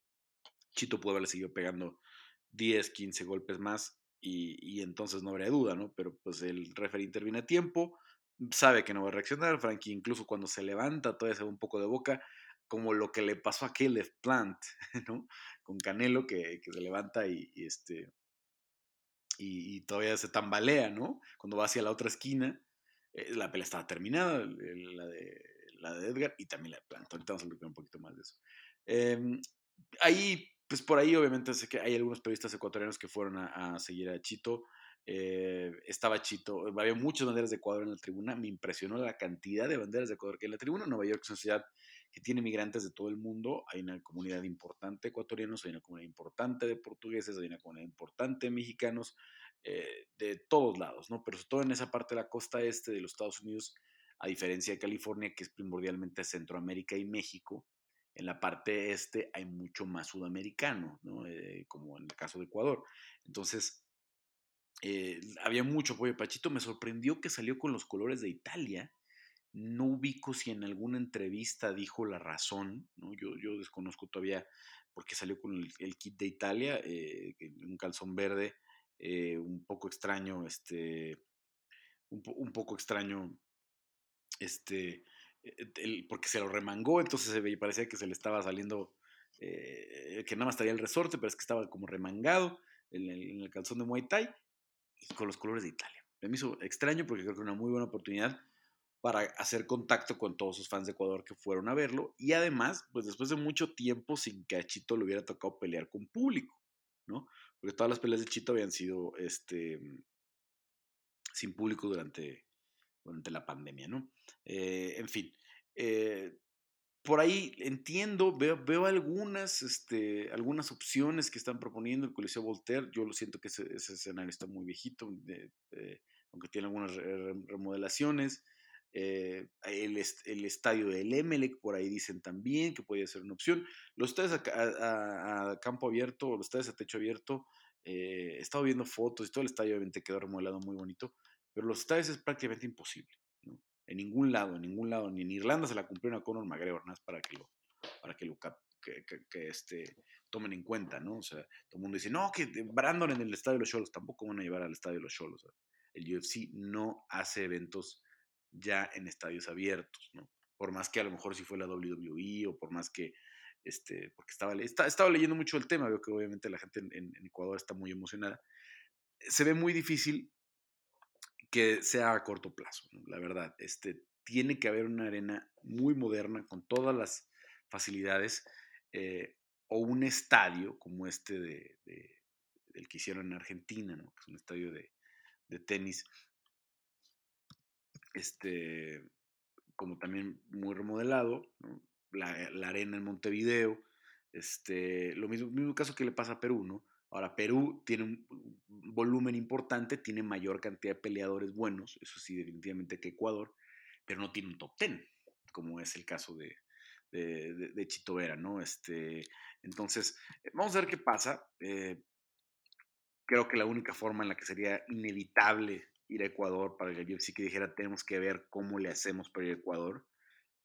Chito pudo haberle seguido pegando 10, 15 golpes más y, entonces no habría duda, ¿no? Pero pues el referee interviene a tiempo, sabe que no va a reaccionar. Frankie, incluso cuando se levanta, todavía se ve un poco de boca, como lo que le pasó a Caleb Plant, ¿no? Con Canelo, que, se levanta y, este. Y, y, todavía se tambalea, ¿no? Cuando va hacia la otra esquina la pelea estaba terminada, la de, la de Edgar y también la de Plant. Ahorita vamos a hablar un poquito más de eso. Em, ahí, pues por ahí obviamente sé que hay algunos periodistas ecuatorianos que fueron a, seguir a Chito. eh, estaba Chito, había muchas banderas de Ecuador en la tribuna, me impresionó la cantidad de banderas de Ecuador que hay en la tribuna. Nueva York es una ciudad que tiene migrantes de todo el mundo, hay una comunidad importante de ecuatorianos, hay una comunidad importante de portugueses, hay una comunidad importante de mexicanos, eh, de todos lados, ¿no? Pero sobre todo en esa parte de la costa este de los Estados Unidos, a diferencia de California, que es primordialmente Centroamérica y México, en la parte este hay mucho más sudamericano, ¿no? Eh, como en el caso de Ecuador. Entonces, eh, había mucho apoyo Pachito. Me sorprendió que salió con los colores de Italia. No ubico si en alguna entrevista dijo la razón, ¿no? Yo, yo desconozco todavía porque salió con el, kit de Italia, un calzón verde, eh, un poco extraño, este, un, poco extraño, este, porque se lo remangó, entonces se veía, parecía que se le estaba saliendo, que nada más traía el resorte, pero es que estaba como remangado en el, calzón de Muay Thai y con los colores de Italia. Me hizo extraño porque creo que es una muy buena oportunidad para hacer contacto con todos sus fans de Ecuador que fueron a verlo y además, pues después de mucho tiempo sin que a Chito le hubiera tocado pelear con público, ¿no? Porque todas las peleas de Chito habían sido este, sin público durante, durante la pandemia, ¿no? Eh, en fin, eh, por ahí entiendo, veo, veo algunas, este, algunas opciones que están proponiendo el Coliseo Voltaire. Yo lo siento que ese, escenario está muy viejito, eh, aunque tiene algunas remodelaciones. Eh, el, estadio del Emelec, por ahí dicen también que podría ser una opción. Los estadios a, campo abierto, los estadios a techo abierto, eh, he estado viendo fotos y todo el estadio obviamente quedó remodelado muy bonito, pero los estadios es prácticamente imposible. En ningún lado, en ningún lado, ni en Irlanda se la cumplieron a Conor McGregor, nada para que lo, para que lo que, que, este, tomen en cuenta, ¿no? O sea, todo el mundo dice, no, que Brandon en el estadio de los Cholos, tampoco van a llevar al estadio de los Cholos. El UFC no hace eventos ya en estadios abiertos, ¿no? Por más que a lo mejor si fue la WWE o por más que, este, porque estaba, estaba leyendo mucho el tema, veo que obviamente la gente en, en Ecuador está muy emocionada. Se ve muy difícil que sea a corto plazo, la verdad. Este, tiene que haber una arena muy moderna con todas las facilidades eh, o un estadio como este de, del que hicieron en Argentina, ¿no? que es un estadio de, tenis, este, como también muy remodelado, la, arena en Montevideo, este, lo mismo, mismo caso que le pasa a Perú, ¿no? Ahora, Perú tiene un volumen importante, tiene mayor cantidad de peleadores buenos, eso sí, definitivamente que Ecuador, pero no tiene un top ten, como es el caso de, de, Chito Vera, ¿no? Este, entonces, vamos a ver qué pasa. Eh, creo que la única forma en la que sería inevitable ir a Ecuador para el UFC que dijera tenemos que ver cómo le hacemos para ir a Ecuador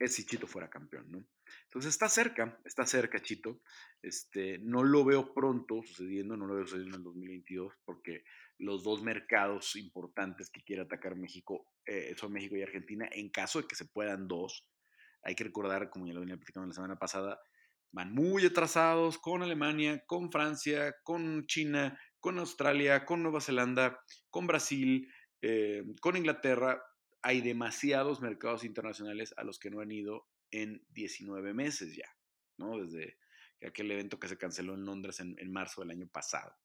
es si Chito fuera campeón, ¿no? Entonces está cerca, está cerca Chito. Este, no lo veo pronto sucediendo, no lo veo sucediendo en el 2022, porque los dos mercados importantes que quiere atacar México eh, son México y Argentina. En caso de que se puedan dos, hay que recordar, como ya lo venía platicando la semana pasada, van muy atrasados con Alemania, con Francia, con China, con Australia, con Nueva Zelanda, con Brasil, eh, con Inglaterra hay demasiados mercados internacionales a los que no han ido en 19 meses ya, ¿no? Desde aquel evento que se canceló en Londres en, marzo del año pasado.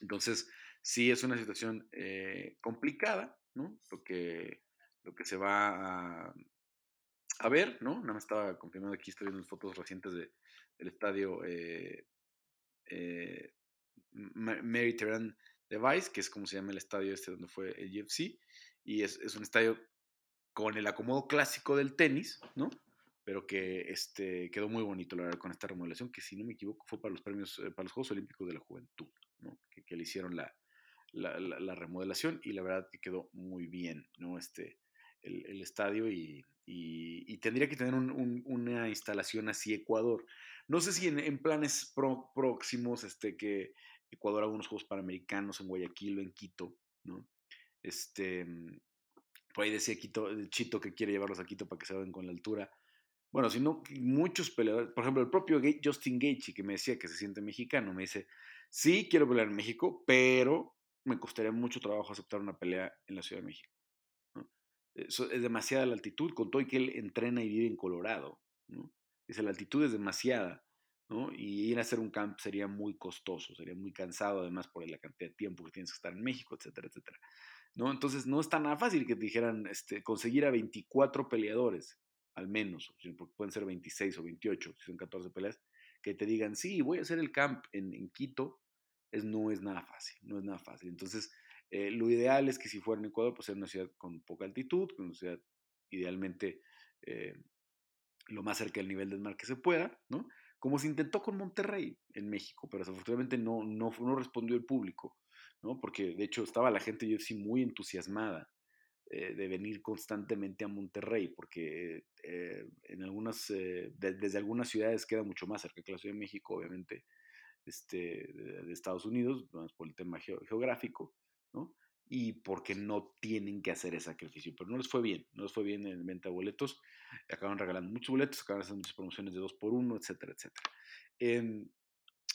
Entonces, sí es una situación eh, complicada, ¿no? Lo que, lo que se va a, ver, ¿no? Nada más estaba confirmando aquí, estoy viendo fotos recientes de, del estadio eh, eh, Mary Device, que es como se llama el estadio este donde fue el UFC, y es, un estadio con el acomodo clásico del tenis, ¿no? Pero que este, quedó muy bonito, la verdad, con esta remodelación, que si no me equivoco fue para los premios, eh, para los Juegos Olímpicos de la Juventud, ¿no? Que, le hicieron la, la, la, remodelación y la verdad que quedó muy bien, ¿no? Este, el, estadio y, y, tendría que tener un, un, una instalación así Ecuador. No sé si en, planes próximos, este, que Ecuador haga unos Juegos Panamericanos en Guayaquil o en Quito, ¿no? Este, mm, por ahí decía Quito, eh, Chito que quiere llevarlos a Quito para que se vayan con la altura. Bueno, si no, muchos peleadores, por ejemplo, el propio Justin Gaethje que me decía que se siente mexicano, me dice, sí, quiero pelear en México, pero me costaría mucho trabajo aceptar una pelea en la Ciudad de México. Es demasiada la altitud, con todo y que él entrena y vive en Colorado. Dice, la altitud es demasiada ¿no? Y ir a hacer un camp sería muy costoso, sería muy cansado, además por la cantidad de tiempo que tienes que estar en México, etcétera, etcétera. ¿no? Entonces no es tan fácil que te dijeran este, conseguir a 24 peleadores, al menos, porque pueden ser 26 o 28, si son 14 peleas, que te digan, sí, voy a hacer el camp en, Quito, es, no es nada fácil, no es nada fácil. Entonces, eh, lo ideal es que si fuera en Ecuador, pues sea una ciudad con poca altitud, con una ciudad idealmente eh, lo más cerca del nivel del mar que se pueda, ¿no? Como se intentó con Monterrey en México, pero desafortunadamente no, no, respondió el público, ¿no? Porque de hecho estaba la gente, yo sí, muy entusiasmada eh, de venir constantemente a Monterrey, porque en algunas, desde algunas ciudades queda mucho más cerca que la Ciudad de México, obviamente, este, de, Estados Unidos, por el tema geográfico, ¿no? Y porque no tienen que hacer ese sacrificio. Pero no les fue bien, no les fue bien en venta de boletos. Acaban regalando muchos boletos, acaban haciendo muchas promociones de dos por uno, etcétera, etcétera. Em,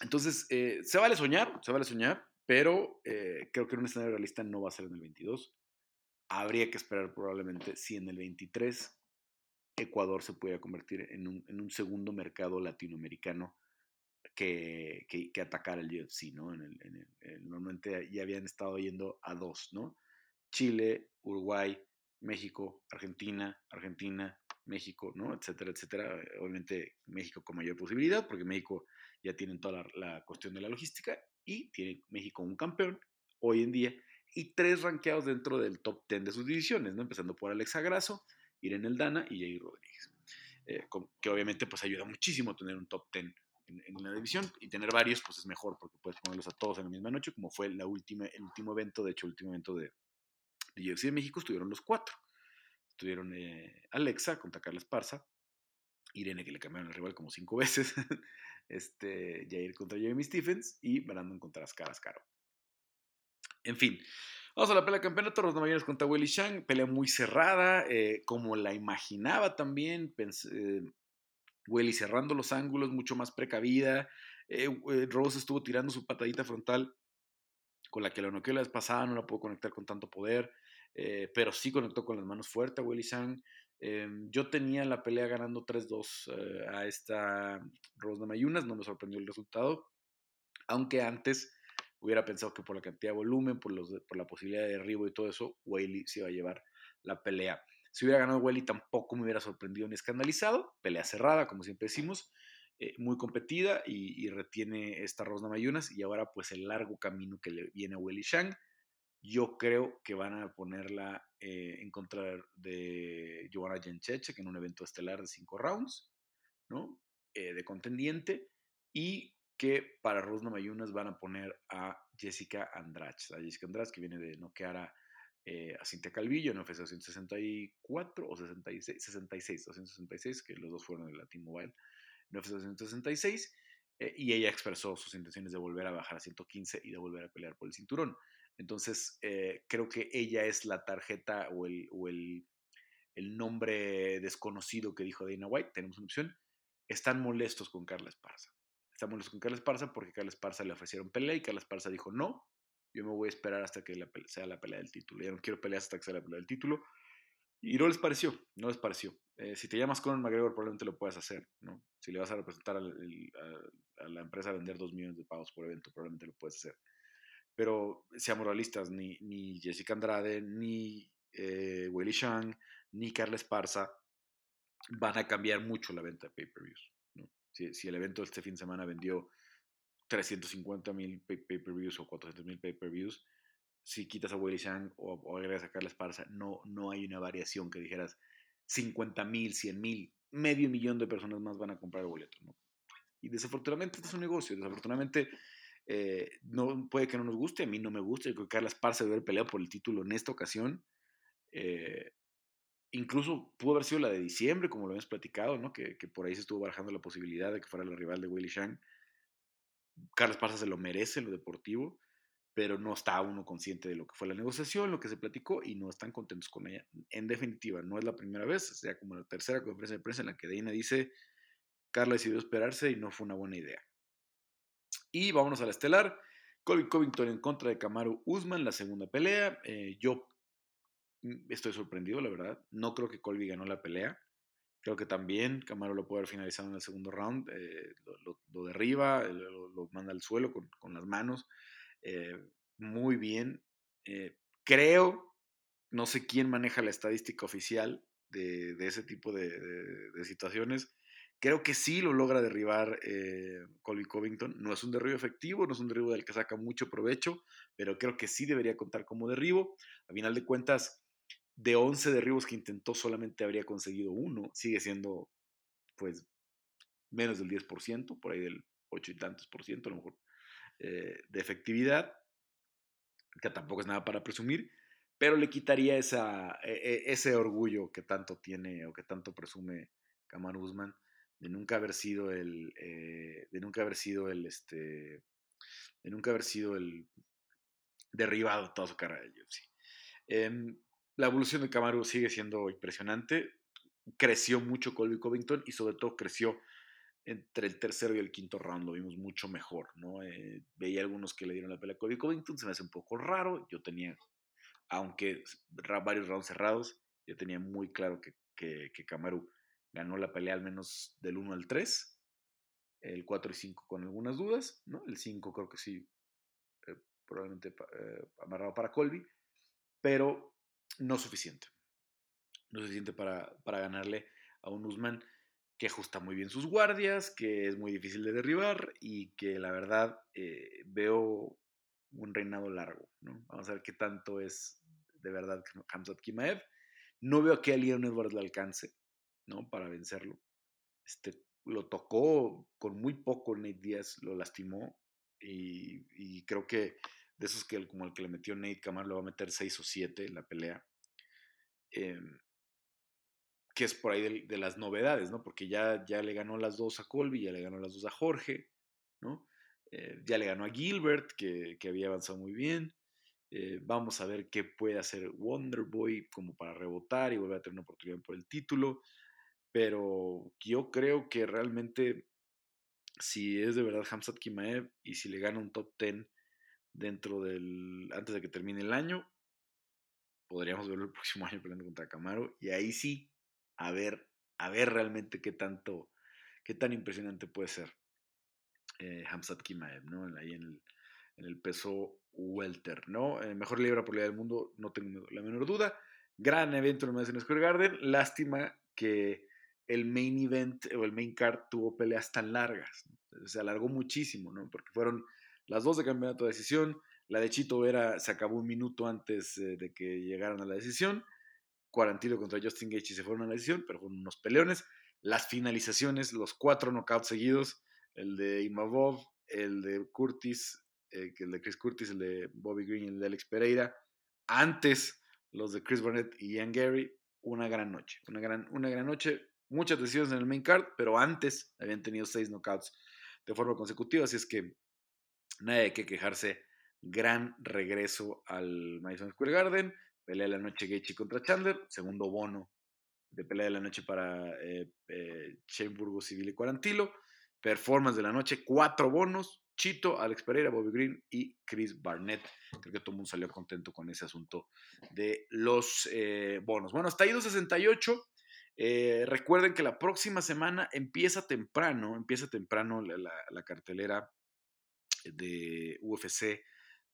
entonces, eh, se vale soñar, se vale soñar, pero eh, creo que en un escenario realista no va a ser en el 22. Habría que esperar probablemente si en el 23 Ecuador se pudiera convertir en un, en un segundo mercado latinoamericano que, atacar el UFC, ¿no? En el, normalmente ya habían estado yendo a dos, ¿no? Chile, Uruguay, México, Argentina, Argentina, México, ¿no? Etcétera, etcétera. Obviamente México con mayor posibilidad, porque México ya tiene toda la, cuestión de la logística y tiene México un campeón hoy en día y tres ranqueados dentro del top 10 de sus divisiones, ¿no? Empezando por Alexa Grasso, Irene Eldana y Jair Rodríguez. Eh, que obviamente pues ayuda muchísimo tener un top 10 en, la división y tener varios pues es mejor porque puedes ponerlos a todos en la misma noche como fue el último evento, de hecho el último evento de, de UFC de México estuvieron los cuatro. Estuvieron eh, Alexa contra Carla Esparza, Irene que le cambiaron el rival como cinco veces, este, Jair contra Jeremy Stephens y Brandon contra Ascar Ascaro. En fin, Vamos a la pelea de campeonato, los contra Willy Shang, pelea muy cerrada, eh, como la imaginaba también, pensé, eh, Welly cerrando los ángulos, mucho más precavida. Eh, eh, Rose estuvo tirando su patadita frontal con la que la noqueó la vez pasada, no la pudo conectar con tanto poder, eh, pero sí conectó con las manos fuertes a Willy Sang. Yo tenía la pelea ganando 3-2 a esta Rose de Mayunas, no me sorprendió el resultado, aunque antes hubiera pensado que por la cantidad de volumen, por, los, la posibilidad de derribo y todo eso, Wiley se iba a llevar la pelea. Si hubiera ganado Welly tampoco me hubiera sorprendido ni escandalizado. Pelea cerrada, como siempre decimos, eh, muy competida y, retiene esta Rosna Mayunas. Y ahora pues el largo camino que le viene a Welly Shang. Yo creo que van a ponerla eh, en contra de Giovanna Jencheche, que en un evento estelar de cinco rounds, ¿no? Eh, de contendiente. Y que para Rosna Mayunas van a poner a Jessica Andrade. A Jessica Andrade, que viene de noquear a eh, a Cintia Calvillo en UFC 264 o 66, 66, 266, que los dos fueron en la Team Mobile, en UFC 266, eh, y ella expresó sus intenciones de volver a bajar a 115 y de volver a pelear por el cinturón. Entonces, eh, creo que ella es la tarjeta o, el, o el, el, nombre desconocido que dijo Dana White. Tenemos una opción. Están molestos con Carla Esparza. Están molestos con Carla Esparza porque Carla Esparza le ofrecieron pelea y Carla Esparza dijo no yo me voy a esperar hasta que sea la pelea del título. Ya no quiero pelear hasta que sea la pelea del título. Y no les pareció, no les pareció. Eh, si te llamas Conor McGregor, probablemente lo puedas hacer, ¿no? Si le vas a representar a, la empresa a vender dos millones de pagos por evento, probablemente lo puedes hacer. Pero seamos realistas, ni, ni Jessica Andrade, ni eh, Willy Shang, ni Carla Esparza van a cambiar mucho la venta de pay-per-views. Si, si, el evento este fin de semana vendió 350 mil pay-per-views o 400 mil pay-per-views, si quitas a Willy Shang o, agregas a Carla Esparza, no, no hay una variación que dijeras 50 mil, 100 mil, medio millón de personas más van a comprar el boleto. ¿no? Y desafortunadamente este es un negocio, desafortunadamente eh, no, puede que no nos guste, a mí no me gusta, yo creo que Carla Esparza debe haber peleado por el título en esta ocasión. Eh, incluso pudo haber sido la de diciembre, como lo hemos platicado, ¿no? que, que, por ahí se estuvo barajando la posibilidad de que fuera la rival de Willy Shang. Carlos Parza se lo merece en lo deportivo, pero no está uno consciente de lo que fue la negociación, lo que se platicó y no están contentos con ella. En definitiva, no es la primera vez, sea como la tercera conferencia de prensa en la que Deina dice, Carla decidió esperarse y no fue una buena idea. Y vámonos a la estelar. Colby Covington en contra de Kamaru Usman, la segunda pelea. Eh, yo mm, estoy sorprendido, la verdad. No creo que Colby ganó la pelea. Creo que también Camaro lo puede haber finalizado en el segundo round. Eh, lo, derriba, lo, manda al suelo con, las manos. Eh, muy bien. Eh, creo, no sé quién maneja la estadística oficial de, ese tipo de, situaciones. Creo que sí lo logra derribar Colby Covington. No es un derribo efectivo, no es un derribo del que saca mucho provecho, pero creo que sí debería contar como derribo. A final de cuentas, de 11 derribos que intentó, solamente habría conseguido uno. Sigue siendo, pues, menos del 10%, por ahí del 8 y tantos por ciento, a lo mejor, eh, de efectividad, que tampoco es nada para presumir, pero le quitaría esa, e, e, ese orgullo que tanto tiene o que tanto presume Kamar Usman de nunca haber sido el, eh, de nunca haber sido el, este, de nunca haber sido el derribado toda su carrera de UFC. La evolución de Camaro sigue siendo impresionante. Creció mucho Colby Covington y sobre todo creció entre el tercero y el quinto round. Lo vimos mucho mejor, ¿no? Eh, veía algunos que le dieron la pelea a Colby Covington, se me hace un poco raro. Yo tenía, aunque varios rounds cerrados, yo tenía muy claro que, que, ganó la pelea al menos del 1 al 3. El 4 y 5 con algunas dudas, ¿no? El 5 creo que sí, eh, probablemente eh, amarrado para Colby. Pero no suficiente. No suficiente para, para ganarle a un Usman que ajusta muy bien sus guardias, que es muy difícil de derribar y que la verdad eh, veo un reinado largo. ¿no? Vamos a ver qué tanto es de verdad Hamzat Kimaev. No veo que Leon Edwards le alcance ¿no? para vencerlo. Este, lo tocó con muy poco Nate Díaz, lo lastimó y, y creo que de esos que como el que le metió Nate Kamar lo va a meter 6 o 7 en la pelea. Em, que es por ahí de, las novedades, ¿no? Porque ya, ya le ganó las dos a Colby, ya le ganó las dos a Jorge, ¿no? Eh, ya le ganó a Gilbert, que, había avanzado muy bien. Eh, vamos a ver qué puede hacer Wonderboy como para rebotar y volver a tener una oportunidad por el título. Pero yo creo que realmente, si es de verdad Hamzat Kimaev y si le gana un top 10 dentro del. antes de que termine el año, podríamos verlo el próximo año peleando contra Camaro. Y ahí sí, a ver, a ver realmente qué tanto, qué tan impresionante puede ser eh, Kimaev, ¿no? Ahí en el, en el peso welter, ¿no? Eh, mejor libra por del mundo, no tengo la menor duda. Gran evento en el Madison Square Garden. Lástima que el main event o el main card tuvo peleas tan largas. Se alargó muchísimo, ¿no? Porque fueron las dos de campeonato de decisión, la de Chito Vera se acabó un minuto antes eh, de que llegaran a la decisión. Cuarantilo contra Justin Gaethje se fueron a la decisión, pero fueron unos peleones. Las finalizaciones, los cuatro knockouts seguidos, el de Imavov, el de Curtis, eh, el de Chris Curtis, el de Bobby Green y el de Alex Pereira. Antes, los de Chris Burnett y Ian Gary. Una gran noche, una gran, una gran noche. Muchas decisiones en el main card, pero antes habían tenido seis knockouts de forma consecutiva, así es que nadie hay que quejarse gran regreso al Madison Square Garden, pelea de la noche Gaethje contra Chandler, segundo bono de pelea de la noche para eh, eh Burgos y Billy Quarantilo, performance de la noche, cuatro bonos, Chito, Alex Pereira, Bobby Green y Chris Barnett. Creo que todo el mundo salió contento con ese asunto de los eh, bonos. Bueno, hasta ahí 268. Eh, recuerden que la próxima semana empieza temprano, empieza temprano la cartelera de UFC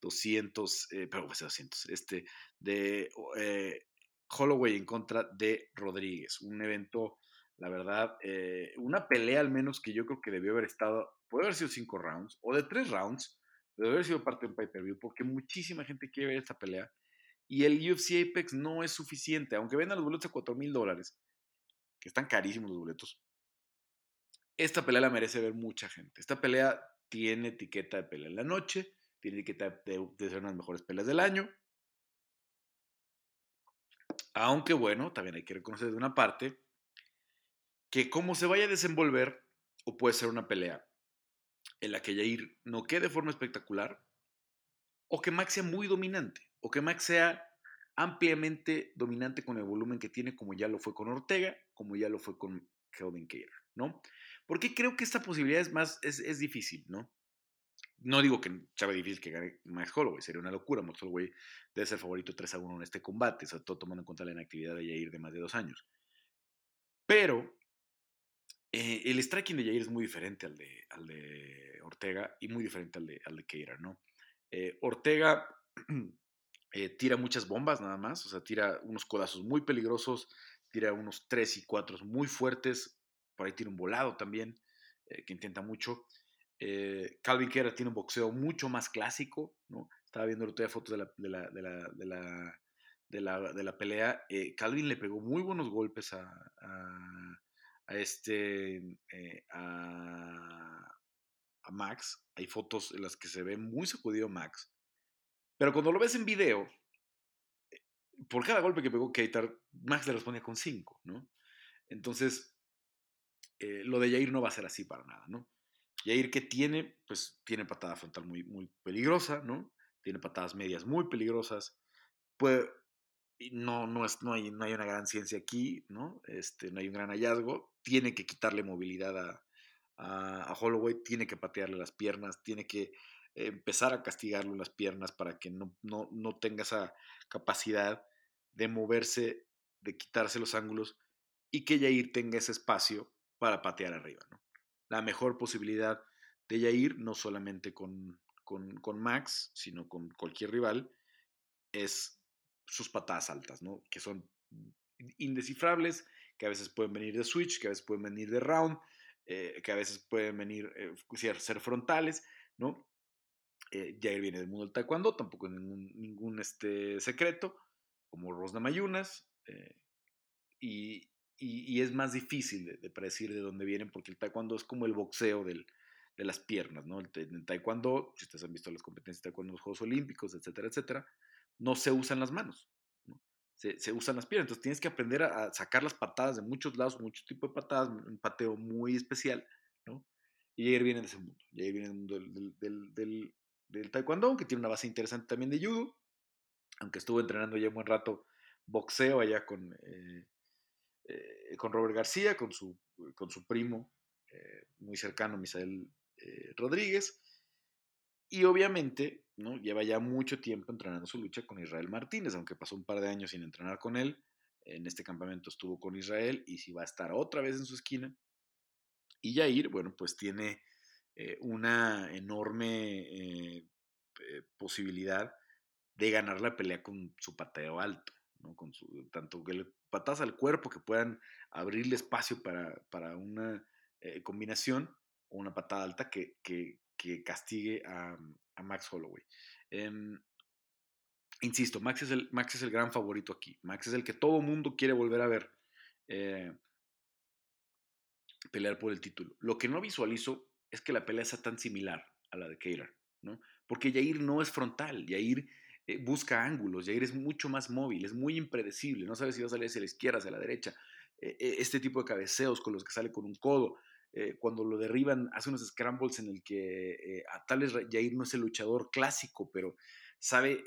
200, eh, pero 200, este, de eh, Holloway en contra de Rodríguez. Un evento, la verdad, eh, una pelea al menos que yo creo que debió haber estado, puede haber sido cinco rounds o de tres rounds, debe haber sido parte de un pay-per-view, porque muchísima gente quiere ver esta pelea. Y el UFC Apex no es suficiente, aunque vendan los boletos a 4 mil dólares, que están carísimos los boletos. Esta pelea la merece ver mucha gente. Esta pelea tiene etiqueta de pelea en la noche, tiene etiqueta de, de ser una de las mejores peleas del año. Aunque bueno, también hay que reconocer de una parte que como se vaya a desenvolver, o puede ser una pelea en la que Jair no quede de forma espectacular, o que Max sea muy dominante, o que Max sea ampliamente dominante con el volumen que tiene, como ya lo fue con Ortega, como ya lo fue con Kelvin Cater, ¿no? Porque creo que esta posibilidad es más, es, difícil, ¿no? No digo que sea difícil que gane Max Holloway, sería una locura. Max Holloway debe ser favorito 3 a 1 en este combate, sobre todo tomando en cuenta la inactividad de Yair de más de dos años. Pero Eh, el striking de Jair es muy diferente al de, al de Ortega y muy diferente al de, al de Keira, ¿no? Eh, Ortega eh, tira muchas bombas nada más, o sea, tira unos codazos muy peligrosos, tira unos 3 y 4 muy fuertes, por ahí tiene un volado también, que intenta mucho. Calvin Keira tiene un boxeo mucho más clásico, ¿no? Estaba viendo día fotos de la, de la, de la, de la de la, de la pelea, eh, Calvin le pegó muy buenos golpes a, a, este, eh, a, Max. Hay fotos en las que se ve muy sacudido Max. Pero cuando lo ves en video, eh, por cada golpe que pegó Keitar, Max le respondía con 5, ¿no? Entonces, lo de Jair no va a ser así para nada, ¿no? Jair que tiene, pues tiene patada frontal muy, muy peligrosa, ¿no? Tiene patadas medias muy peligrosas. Puede, no, no, es, no, hay, no hay una gran ciencia aquí, ¿no? Este, no hay un gran hallazgo. Tiene que quitarle movilidad a, a, Holloway, tiene que patearle las piernas, tiene que empezar a castigarlo las piernas para que no, no, no tenga esa capacidad de moverse, de quitarse los ángulos y que Yair tenga ese espacio para patear arriba, ¿no? La mejor posibilidad de Yair, no solamente con, con, Max, sino con cualquier rival, es sus patadas altas, ¿no? Que son indescifrables, que a veces pueden venir de switch, que a veces pueden venir de round, eh, que a veces pueden venir, eh, ser frontales, ¿no? Eh, Jair viene del mundo del taekwondo, tampoco es ningún, ningún este, secreto, como Rosna Mayunas, eh, y, es más difícil de, predecir de dónde vienen, porque el taekwondo es como el boxeo de las piernas, ¿no? El, taekwondo, si ustedes han visto las competencias de taekwondo en los Juegos Olímpicos, etcétera, etcétera, no se usan las manos, se, usan las piernas. Entonces tienes que aprender a, sacar las patadas de muchos lados, muchos tipos de patadas, un pateo muy especial, ¿no? Y Jair viene de ese mundo. Jair viene del mundo del, del, taekwondo, que tiene una base interesante también de judo, aunque estuvo entrenando ya un buen rato boxeo allá con, eh, eh, con Robert García, con su, con su primo eh, muy cercano, Misael Rodríguez. Y obviamente, ¿no? Lleva ya mucho tiempo entrenando su lucha con Israel Martínez, aunque pasó un par de años sin entrenar con él. En este campamento estuvo con Israel y si va a estar otra vez en su esquina. Y Jair, bueno, pues tiene eh, una enorme eh, eh, posibilidad de ganar la pelea con su pateo alto, tanto que patas al cuerpo que puedan abrirle espacio para, para una combinación o una patada alta que, que, castigue a, Max Holloway. Em, insisto, Max es, el, Max es el gran favorito aquí. Max es el que todo mundo quiere volver a ver eh, pelear por el título. Lo que no visualizo es que la pelea sea tan similar a la de Kayler, ¿no? Porque Yair no es frontal, Yair eh, busca ángulos, Yair es mucho más móvil, es muy impredecible, no sabe si va a salir hacia la izquierda, hacia la derecha. Eh, este tipo de cabeceos con los que sale con un codo, eh, cuando lo derriban, hace unos scrambles en el que eh, a Tales Jair no es el luchador clásico, pero sabe,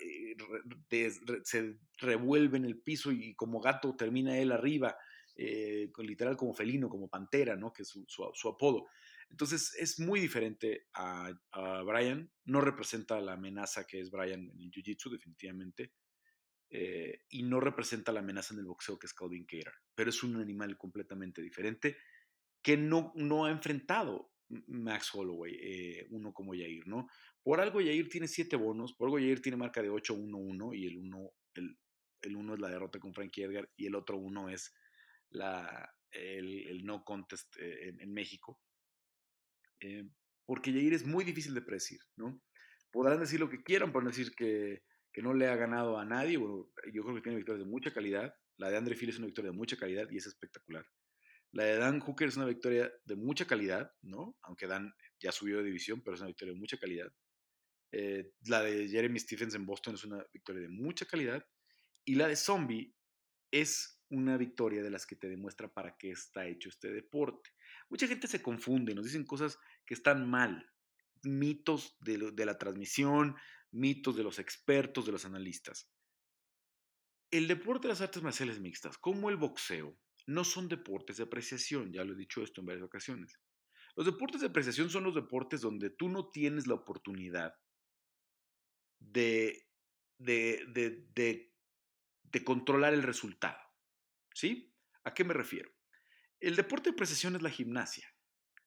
eh, se revuelve en el piso y como gato termina él arriba, literal como felino, como pantera, ¿no? que es su, apodo. Entonces es muy diferente a, Brian, no representa la amenaza que es Brian en el Jiu-Jitsu, definitivamente. y no representa la amenaza en el boxeo que es Calvin Cater, pero es un animal completamente diferente que no, no ha enfrentado Max Holloway, eh, uno como Yair, ¿no? Por algo Yair tiene siete bonos, por algo Yair tiene marca de 8-1-1 y el uno, el, el uno es la derrota con Frankie Edgar y el otro uno es la, el, no contest eh, en, México. Eh, porque Yair es muy difícil de predecir, ¿no? Podrán decir lo que quieran, por decir que, que no le ha ganado a nadie. Yo creo que tiene victorias de mucha calidad. La de Andre Phil es una victoria de mucha calidad y es espectacular. La de Dan Hooker es una victoria de mucha calidad, ¿no? Aunque Dan ya subió de división, pero es una victoria de mucha calidad. Eh, la de Jeremy Stephens en Boston es una victoria de mucha calidad. Y la de Zombie es una victoria de las que te demuestra para qué está hecho este deporte. Mucha gente se confunde, nos dicen cosas que están mal. Mitos de, de la transmisión, mitos de los expertos, de los analistas. El deporte de las artes marciales mixtas, como el boxeo, no son deportes de apreciación, ya lo he dicho esto en varias ocasiones. Los deportes de apreciación son los deportes donde tú no tienes la oportunidad de, de, de, controlar el resultado. ¿Sí? ¿A qué me refiero? El deporte de precisión es la gimnasia,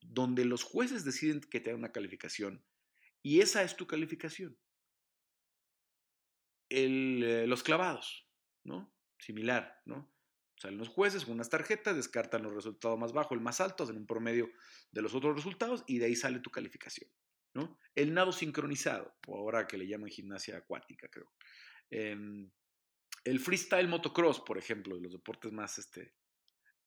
donde los jueces deciden que te dan una calificación y esa es tu calificación. Eh, los clavados, ¿no? Similar, ¿no? Salen los jueces con unas tarjetas, descartan los resultados más bajos, el más alto, hacen un promedio de los otros resultados y de ahí sale tu calificación, ¿no? El nado sincronizado, ahora que le llaman gimnasia acuática, creo. Em, el freestyle motocross, por ejemplo, de los deportes más este,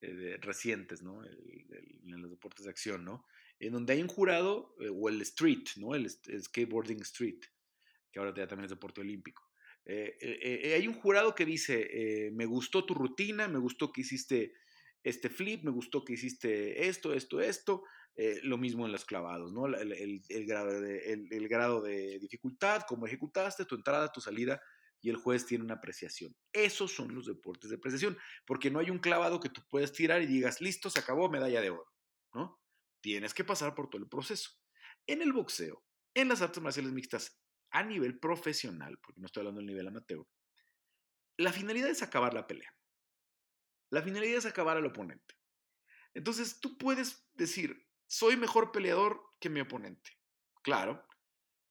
eh, recientes, ¿no? en los deportes de acción, ¿no? En donde hay un jurado, eh, o el street, ¿no? El, skateboarding street, que ahora ya también es deporte olímpico. Eh, hay un jurado que dice, me gustó tu rutina, me gustó que hiciste este flip, me gustó que hiciste esto, esto, esto, lo mismo en los clavados, ¿no? El, grado el, grado de, dificultad, cómo ejecutaste, tu entrada, tu salida, y el juez tiene una apreciación. Esos son los deportes de apreciación, porque no hay un clavado que tú puedes tirar y digas, listo, se acabó, medalla de oro, ¿no? Tienes que pasar por todo el proceso. En el boxeo, en las artes marciales mixtas, a nivel profesional, porque no estoy hablando del nivel amateur, la finalidad es acabar la pelea. La finalidad es acabar al oponente. Entonces tú puedes decir, soy mejor peleador que mi oponente. Claro,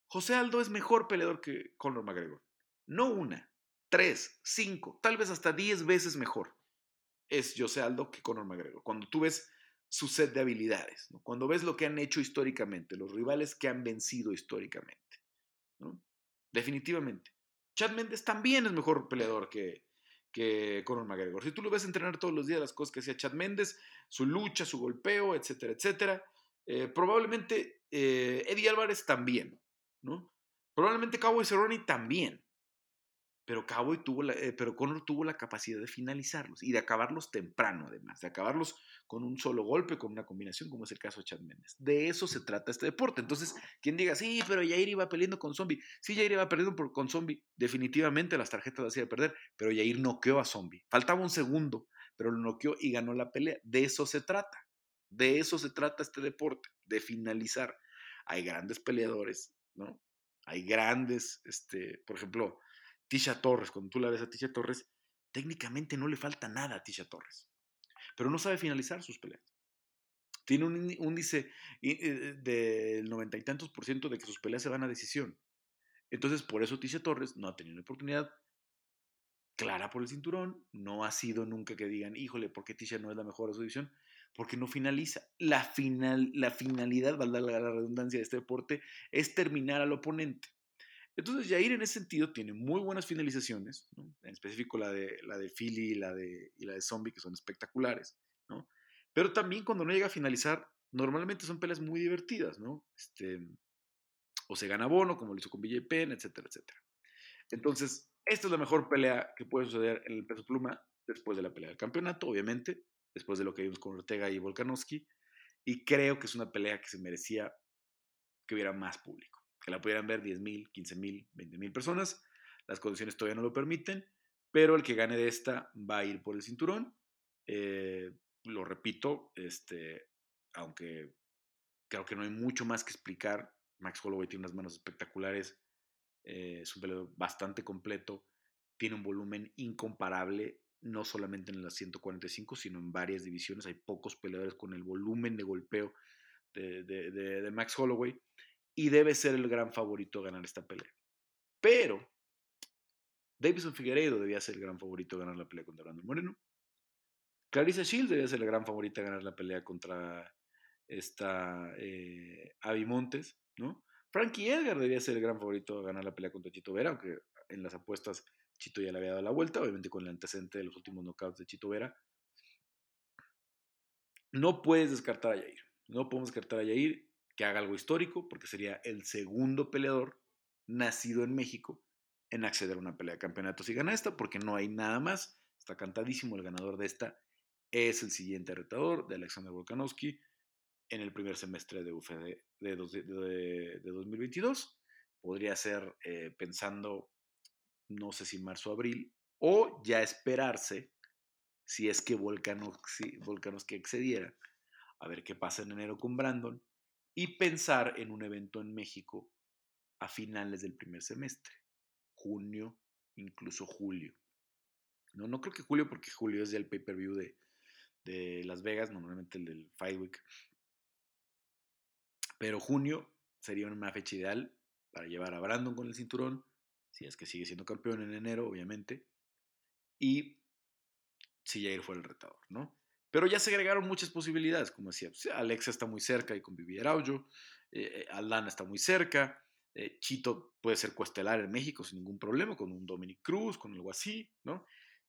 José Aldo es mejor peleador que Conor McGregor. No una, tres, cinco, tal vez hasta diez veces mejor es José Aldo que Conor McGregor. Cuando tú ves su set de habilidades, cuando ves lo que han hecho históricamente, los rivales que han vencido históricamente. Definitivamente. Chad Méndez también es mejor peleador que, que Conor McGregor. Si tú lo ves entrenar todos los días, las cosas que hacía Chad Méndez, su lucha, su golpeo, etcétera, etcétera, eh, probablemente eh, Eddie Álvarez también. Probablemente Cowboy Cerrone también. Pero Cowboy tuvo la, eh, pero Conor tuvo la capacidad de finalizarlos y de acabarlos temprano, además, de acabarlos con un solo golpe, con una combinación, como es el caso de Chad Méndez. De eso se trata este deporte. Entonces, quien diga, sí, pero Jair iba peleando con Zombie. Sí, Jair iba perdiendo por, con Zombie. Definitivamente las tarjetas las hacía perder, pero Jair noqueó a Zombie. Faltaba un segundo, pero lo noqueó y ganó la pelea. De eso se trata. De eso se trata este deporte, de finalizar. Hay grandes peleadores, ¿no? Hay grandes, este, por ejemplo, Tisha Torres, cuando tú la ves a Tisha Torres, técnicamente no le falta nada a Tisha Torres, pero no sabe finalizar sus peleas. Tiene un índice eh, del noventa y tantos por ciento de que sus peleas se van a decisión. Entonces, por eso Tisha Torres no ha tenido una oportunidad clara por el cinturón. No ha sido nunca que digan, híjole, ¿por qué Tisha no es la mejor de su división? Porque no finaliza. La, final, la finalidad, valga la redundancia de este deporte, es terminar al oponente. Entonces Jair en ese sentido tiene muy buenas finalizaciones, en específico la de, la de Philly y la de, y la de Zombie, que son espectaculares, ¿no? Pero también cuando no llega a finalizar, normalmente son peleas muy divertidas, ¿no? Este, o se gana bono, como lo hizo con BJ Penn, etcétera, etcétera. Entonces, esta es la mejor pelea que puede suceder en el peso pluma después de la pelea del campeonato, obviamente, después de lo que vimos con Ortega y Volkanovski, y creo que es una pelea que se merecía que hubiera más público que la pudieran ver 10 mil, 15 mil, 20 mil personas. Las condiciones todavía no lo permiten, pero el que gane de esta va a ir por el cinturón. Eh, lo repito, este, aunque creo que no hay mucho más que explicar. Max Holloway tiene unas manos espectaculares, eh, es un peleador bastante completo, tiene un volumen incomparable, no solamente en las 145, sino en varias divisiones. Hay pocos peleadores con el volumen de golpeo de, de Max Holloway y debe ser el gran favorito a ganar esta pelea. Pero Davison Figueiredo debía ser el gran favorito a ganar la pelea contra Brandon Moreno. Clarissa Shields debía ser la gran favorita a ganar la pelea contra esta eh, Montes, ¿no? Frankie Edgar debía ser el gran favorito a ganar la pelea contra Chito Vera, aunque en las apuestas Chito ya le había dado la vuelta, obviamente con el antecedente de los últimos knockouts de Chito Vera. No puedes descartar a Yair. No podemos descartar a Yair que haga algo histórico, porque sería el segundo peleador nacido en México en acceder a una pelea de campeonato si gana esta, porque no hay nada más. Está cantadísimo el ganador de esta. Es el siguiente retador de Alexander Volkanovski en el primer semestre de UFD de, 2022. Podría ser eh, pensando, no sé si marzo o abril, o ya esperarse si es que Volkanovski, Volkanovski excediera, a ver qué pasa en enero con Brandon y pensar en un evento en México a finales del primer semestre, junio, incluso julio. No, no creo que julio, porque julio es ya el pay-per-view de, de Las Vegas, normalmente el del Fight Week. Pero junio sería una fecha ideal para llevar a Brandon con el cinturón, si es que sigue siendo campeón en enero, obviamente, y si Jair fue el retador, ¿no? Pero ya se agregaron muchas posibilidades, como decía, pues, Alexa está muy cerca y con Vivi Araujo, eh, Aldana está muy cerca, eh, Chito puede ser cuestelar en México sin ningún problema, con un Dominic Cruz, con algo así, ¿no?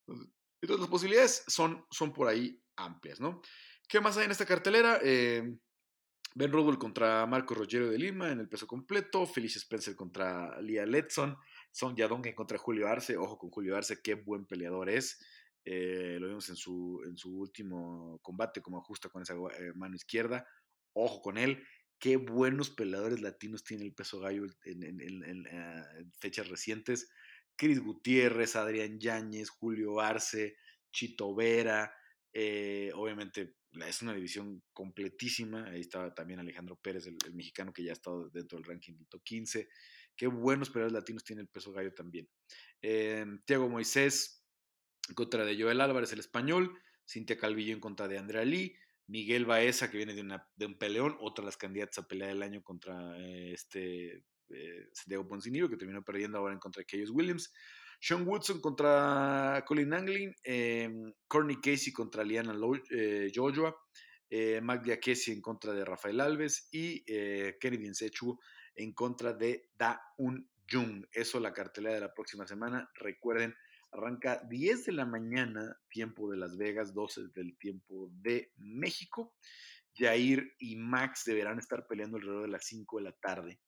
Entonces, las posibilidades son, son por ahí amplias, ¿no? ¿Qué más hay en esta cartelera? Eh, ben Rubel contra Marco Rogero de Lima en el peso completo, Felicia Spencer contra Lia Letson, Son Yadonga contra Julio Arce, ojo con Julio Arce, qué buen peleador es, eh, lo vimos en su, en su último combate, como ajusta con esa eh, mano izquierda. Ojo con él. Qué buenos peleadores latinos tiene el peso gallo en, ah, fechas recientes. Cris Gutiérrez, Adrián Yáñez, Julio Arce, Chito Vera. Eh, obviamente es una división completísima. Ahí estaba también Alejandro Pérez, el, mexicano que ya ha estado dentro del ranking del top 15. Qué buenos peleadores latinos tiene el peso gallo también. Eh, Tiago Moisés, en contra de Joel Álvarez, el español, Cintia Calvillo en contra de Andrea Lee, Miguel Baeza, que viene de, un peleón, otra de las candidatas a pelea del año contra eh, este eh, Santiago que terminó perdiendo ahora en contra de Keyos Williams, Sean Woodson contra Colin Anglin, eh, Corny Casey contra Liana eh, Jojoa, eh, Magdia Casey en contra de Rafael Alves y Kennedy Nsechu en contra de Da Un Jung. Eso la cartelera de la próxima semana. Recuerden, Arranca 10 de la mañana, tiempo de Las Vegas, 12 del tiempo de México. Jair y Max deberán estar peleando alrededor de las 5 de la tarde,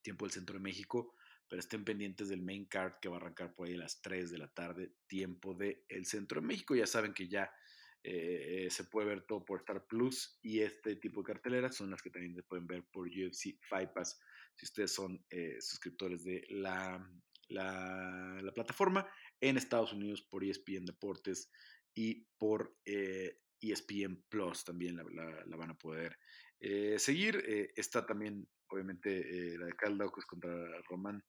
tiempo del centro de México, pero estén pendientes del main card que va a arrancar por ahí a las 3 de la tarde, tiempo del centro de México. Ya saben que ya eh, se puede ver todo por Star Plus y este tipo de carteleras son las que también se pueden ver por UFC Fight Pass si ustedes son eh, suscriptores de la, la plataforma en Estados Unidos por ESPN Deportes y por ESPN eh, e Plus también la, van a poder eh, seguir. Eh, está también, obviamente, la de Caldaucos contra Román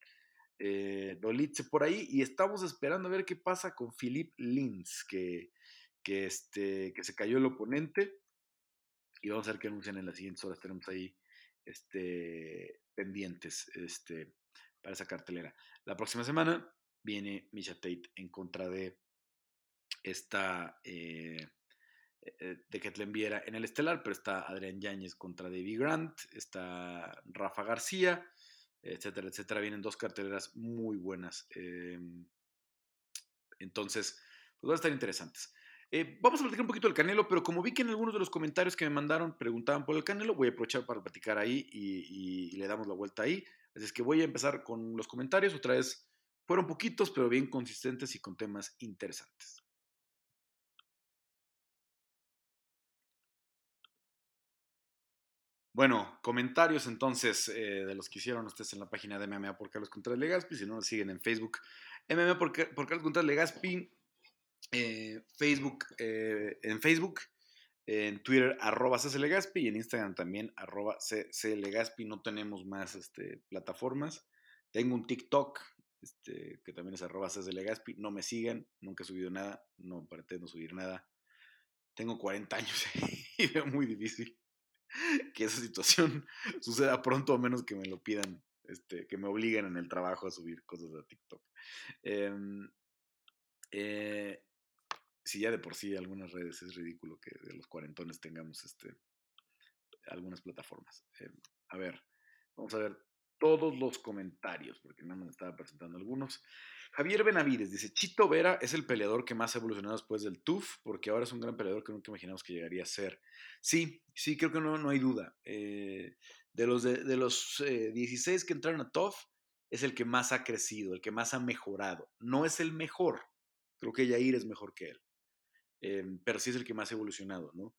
Dolitze por ahí y estamos esperando a ver qué pasa con Philip Lins, que, que, este, que se cayó el oponente y vamos a ver qué anuncian en las siguientes horas. Tenemos ahí este, pendientes este, para esa cartelera. La próxima semana viene Misha Tate en contra de esta eh, eh, de que Viera en el estelar, pero está Adrián Yáñez contra David Grant, está Rafa García, etcétera, etcétera. Vienen dos carteleras muy buenas. Em, entonces, pues van a estar interesantes. Eh, vamos a platicar un poquito del Canelo, pero como vi que en algunos de los comentarios que me mandaron preguntaban por el Canelo, voy a aprovechar para platicar ahí y, y le damos la vuelta ahí. Así es que voy a empezar con los comentarios. Otra vez, fueron poquitos, pero bien consistentes y con temas interesantes. Bueno, comentarios entonces eh, de los que hicieron ustedes en la página de MMA por Carlos Contreras Legaspi. Si no nos siguen en Facebook, MMA por, Carlos Contreras Legaspi. Eh, Facebook, eh, en Facebook, en Twitter, arroba Legaspi y en Instagram también, arroba Legaspi. No tenemos más este, plataformas. Tengo un TikTok, este, que también es arroba de Legaspi. No me sigan, nunca he subido nada, no pretendo subir nada. Tengo 40 años y veo muy difícil que esa situación suceda pronto, a menos que me lo pidan, este, que me obliguen en el trabajo a subir cosas a TikTok. Em, eh, si ya de por sí algunas redes es ridículo que de los cuarentones tengamos este, algunas plataformas. Em, a ver, vamos a ver todos los comentarios, porque no me estaba presentando algunos. Javier Benavides dice, Chito Vera es el peleador que más ha evolucionado después del TUF, porque ahora es un gran peleador que nunca imaginamos que llegaría a ser. Sí, sí, creo que no, no hay duda. Eh, de los, de, los 16 eh, que entraron a TUF, es el que más ha crecido, el que más ha mejorado. No es el mejor, creo que Yair es mejor que él, eh, pero sí es el que más ha evolucionado, ¿no?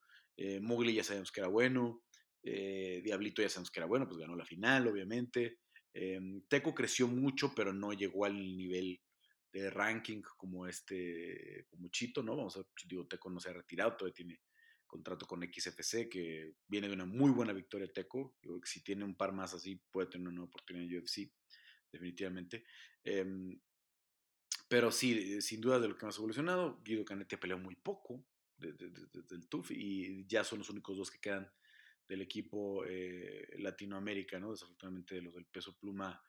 Mowgli ya sabemos que era bueno, eh, Diablito ya sabemos que era bueno, pues ganó la final, obviamente. Em, Teco creció mucho, pero no llegó al nivel de ranking como este, como Chito, ¿no? Vamos a digo, Teco no se ha retirado, todavía tiene contrato con XFC, que viene de una muy buena victoria Teco. si tiene un par más así, puede tener una oportunidad en UFC, definitivamente. Em, pero sí, sin duda de lo que más ha evolucionado, Guido Canetti ha peleado muy poco, del TUF y ya son los únicos dos que quedan del equipo eh, Latinoamérica, ¿no? Desafortunadamente los del peso pluma,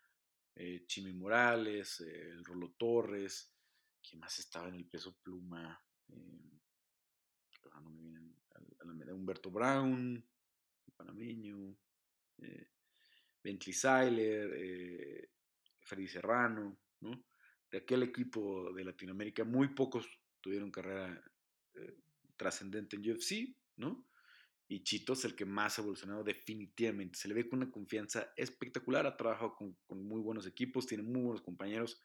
eh, Chimi Morales, eh, el Rolo Torres, ¿quién más estaba en el peso pluma? no me vienen a la, Humberto Brown, el panameño, Bentley Seiler, Freddy Serrano, ¿no? De aquel equipo de Latinoamérica, muy pocos tuvieron carrera trascendente en UFC, ¿no? Y Chito es el que más ha evolucionado definitivamente. Se le ve con una confianza espectacular, ha trabajado con, muy buenos equipos, tiene muy buenos compañeros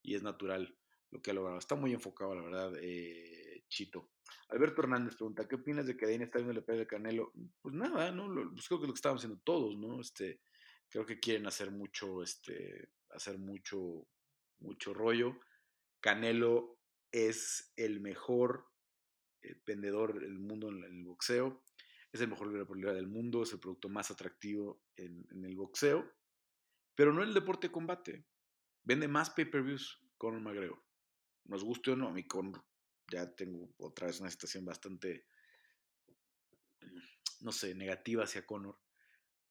y es natural lo que ha logrado. Está muy enfocado, la verdad, eh, Chito. Alberto Hernández pregunta, ¿qué opinas de que Dane está viendo el pelea de Canelo? Pues nada, ¿no? pues creo que es lo que estaban haciendo todos, ¿no? Este, creo que quieren hacer mucho, este, hacer mucho, mucho rollo. Canelo es el mejor eh, vendedor del mundo en el boxeo es el mejor liga del mundo, es el producto más atractivo en, el boxeo, pero no en el deporte de combate. Vende más pay-per-views Conor McGregor. Nos guste o no, a mí Conor ya tengo otra vez una situación bastante, no sé, negativa hacia Conor,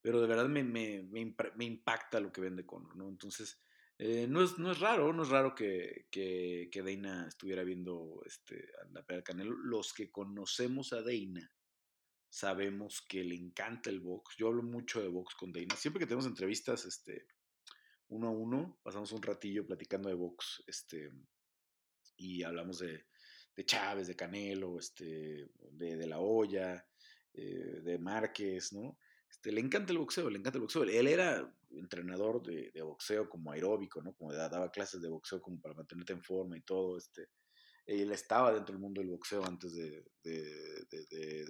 pero de verdad me, me, impacta lo que vende Conor, ¿no? Entonces, eh, no, es, no es raro, no es raro que, que, Dana estuviera viendo este, la pelea del Canelo. Los que conocemos a Dana sabemos que le encanta el box. Yo hablo mucho de box con Dana. Siempre que tenemos entrevistas, este, uno a uno, pasamos un ratillo platicando de box, este, y hablamos de, de Chávez, de Canelo, este, de, de La Hoya, eh, de Márquez, ¿no? Este, le encanta el boxeo, le encanta el boxeo. Él era entrenador de, de boxeo como aeróbico, ¿no? Como daba clases de boxeo como para mantenerte en forma y todo, este él estaba dentro del mundo del boxeo antes de,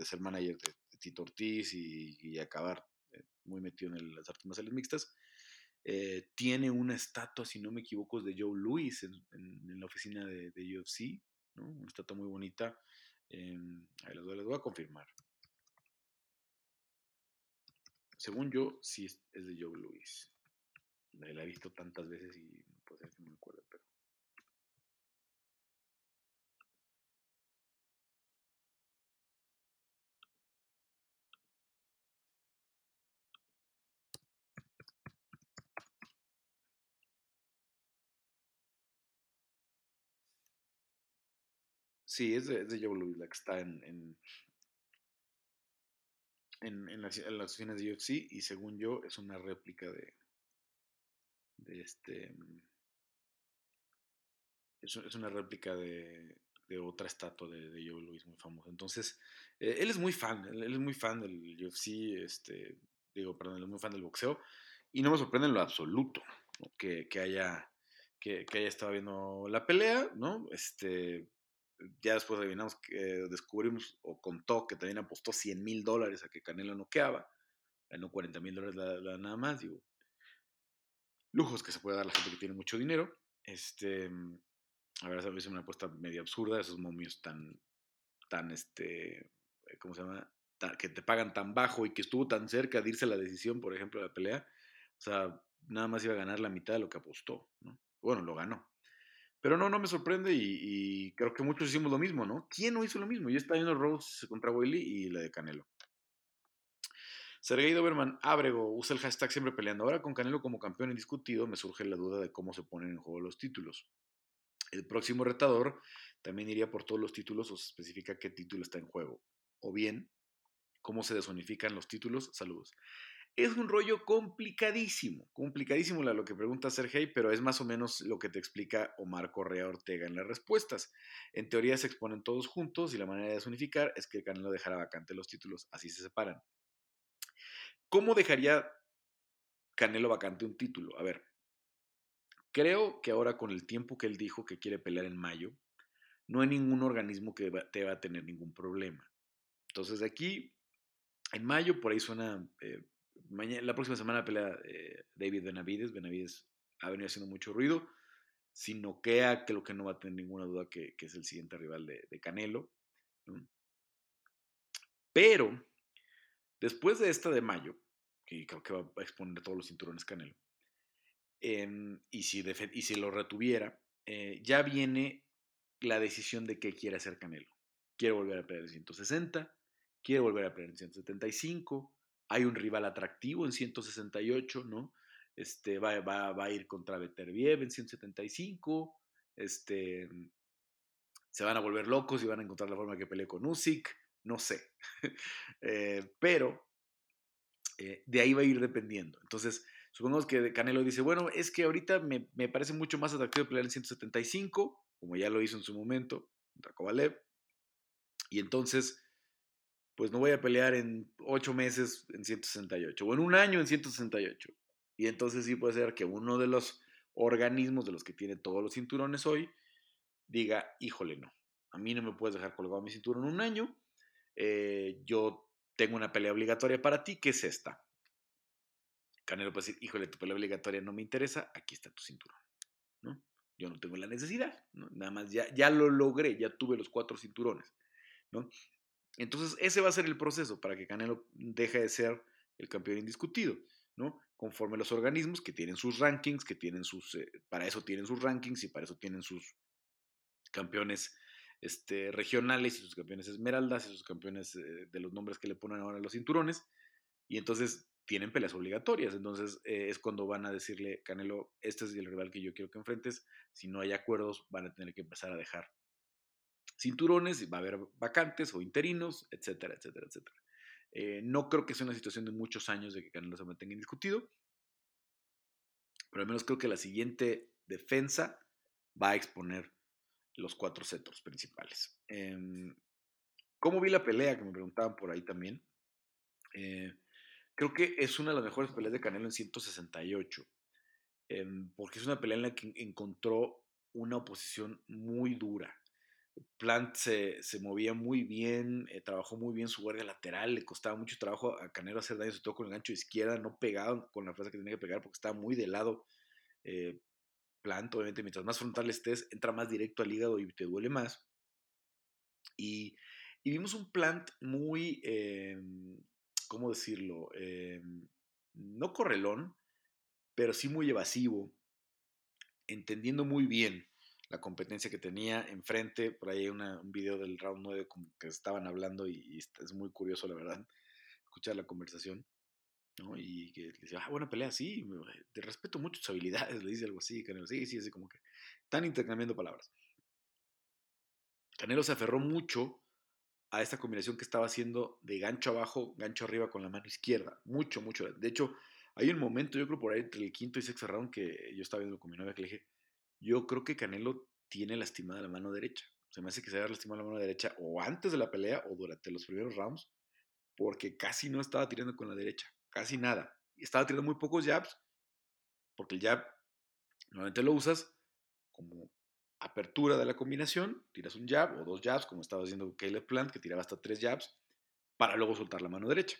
ser manager de, Tito Ortiz y, acabar eh, muy metido en las artes marciales mixtas. Eh, tiene una estatua, si no me equivoco, de Joe Louis en, la oficina de, UFC, ¿no? Una estatua muy bonita. Em, ahí les voy, a confirmar. Según yo, sí es, de Joe Louis. La he visto tantas veces y no puede ser que me acuerde, Sí, es de, es de Joe Louis, la que está en, en, en, las, oficinas de UFC y según yo es una réplica de, de este... Es, es una réplica de, de otra estatua de, de, Joe Louis muy famosa. Entonces, eh, él es muy fan, él, es muy fan del UFC, este, digo, perdón, él es muy fan del boxeo y no me sorprende en lo absoluto que, que, haya, que, que, haya estado viendo la pelea, ¿no? Este, ya después adivinamos que descubrimos o contó que también apostó 100 mil dólares a que Canelo noqueaba, ganó 40 mil dólares la, nada más, digo, lujos que se puede dar la gente que tiene mucho dinero. Este, a ver, a veces una apuesta medio absurda, esos momios tan, tan, este, ¿cómo se llama? que te pagan tan bajo y que estuvo tan cerca de irse la decisión, por ejemplo, de la pelea. O sea, nada más iba a ganar la mitad de lo que apostó, ¿no? Bueno, lo ganó. Pero no, no me sorprende y, creo que muchos hicimos lo mismo, ¿no? ¿Quién no hizo lo mismo? Yo estaba viendo Rose contra Willy y la de Canelo. Sergei Doberman Abrego usa el hashtag siempre peleando. Ahora con Canelo como campeón indiscutido me surge la duda de cómo se ponen en juego los títulos. El próximo retador también iría por todos los títulos o se especifica qué título está en juego. O bien, cómo se desunifican los títulos. Saludos. Es un rollo complicadísimo, complicadísimo lo que pregunta Sergey, pero es más o menos lo que te explica Omar Correa Ortega en las respuestas. En teoría se exponen todos juntos y la manera de desunificar es que el Canelo dejara vacante los títulos, así se separan. ¿Cómo dejaría Canelo vacante un título? A ver, creo que ahora con el tiempo que él dijo que quiere pelear en mayo, no hay ningún organismo que te va a tener ningún problema. Entonces aquí, en mayo, por ahí suena eh, la próxima semana pelea eh, David Benavides. Benavides ha venido haciendo mucho ruido. Si noquea, creo que no va a tener ninguna duda que, es el siguiente rival de, Canelo. Pero, después de esta de mayo, que creo que va a exponer todos los cinturones Canelo, em, y, si y si lo retuviera, eh, ya viene la decisión de qué quiere hacer Canelo. quiere volver a pelear en 160, quiere volver a pelear en 175, hay un rival atractivo en 168, ¿no? Este, va, va, a ir contra Beterbiev en 175, este, se van a volver locos y van a encontrar la forma que pelee con Usyk, no sé. Eh, pero eh, de ahí va a ir dependiendo. Entonces, supongamos que Canelo dice, bueno, es que ahorita me, me parece mucho más atractivo pelear en 175, como ya lo hizo en su momento contra Kovalev, y entonces, pues no voy a pelear en ocho meses en 168 o en un año en 168. Y entonces sí puede ser que uno de los organismos de los que tiene todos los cinturones hoy diga, híjole, no, a mí no me puedes dejar colgado mi cinturón un año, eh, yo tengo una pelea obligatoria para ti, ¿qué es esta? Canelo puede decir, híjole, tu pelea obligatoria no me interesa, aquí está tu cinturón, ¿no? Yo no tengo la necesidad, ¿no? Nada más ya, ya lo logré, ya tuve los cuatro cinturones, ¿no? Entonces, ese va a ser el proceso para que Canelo deje de ser el campeón indiscutido, ¿no? Conforme los organismos que tienen sus rankings, que tienen sus, eh, para eso tienen sus rankings y para eso tienen sus campeones este, regionales y sus campeones esmeraldas y sus campeones eh, de los nombres que le ponen ahora los cinturones. Y entonces tienen peleas obligatorias. Entonces eh, es cuando van a decirle, Canelo, este es el rival que yo quiero que enfrentes. Si no hay acuerdos, van a tener que empezar a dejar cinturones, va a haber vacantes o interinos, etcétera, etcétera, etcétera. Eh, no creo que sea una situación de muchos años de que Canelo se mantenga indiscutido, pero al menos creo que la siguiente defensa va a exponer los cuatro centros principales. Em, ¿Cómo vi la pelea? Que me preguntaban por ahí también. Eh, creo que es una de las mejores peleas de Canelo en 168, em, porque es una pelea en la que encontró una oposición muy dura. Plant se, movía muy bien, eh, trabajó muy bien su guardia lateral, le costaba mucho trabajo a Canelo hacer daño, sobre todo con el gancho izquierda, no pegaba con la fuerza que tenía que pegar porque estaba muy de lado. Eh, Plant, obviamente, mientras más frontal estés, entra más directo al hígado y te duele más. Y, vimos un Plant muy, em, ¿cómo decirlo? No correlón, pero sí muy evasivo, entendiendo muy bien la competencia que tenía enfrente. Por ahí hay un video del round 9 como que estaban hablando y, es muy curioso, la verdad, escuchar la conversación. ¿no? Y que le dice, ah, buena pelea, sí, te respeto mucho tus habilidades, le dice algo así, Canelo, sí, sí, así como que están intercambiando palabras. Canelo se aferró mucho a esta combinación que estaba haciendo de gancho abajo, gancho arriba con la mano izquierda, mucho, mucho. De hecho, hay un momento, yo creo por ahí entre el quinto y sexto round que yo estaba viendo con mi novia que le dije, yo creo que Canelo tiene lastimada la mano derecha. Se me hace que se haya lastimado la mano derecha o antes de la pelea o durante los primeros rounds, porque casi no estaba tirando con la derecha, casi nada. Estaba tirando muy pocos jabs, porque el jab normalmente lo usas como apertura de la combinación, tiras un jab o dos jabs, como estaba haciendo Caleb Plant, que tiraba hasta tres jabs, para luego soltar la mano derecha.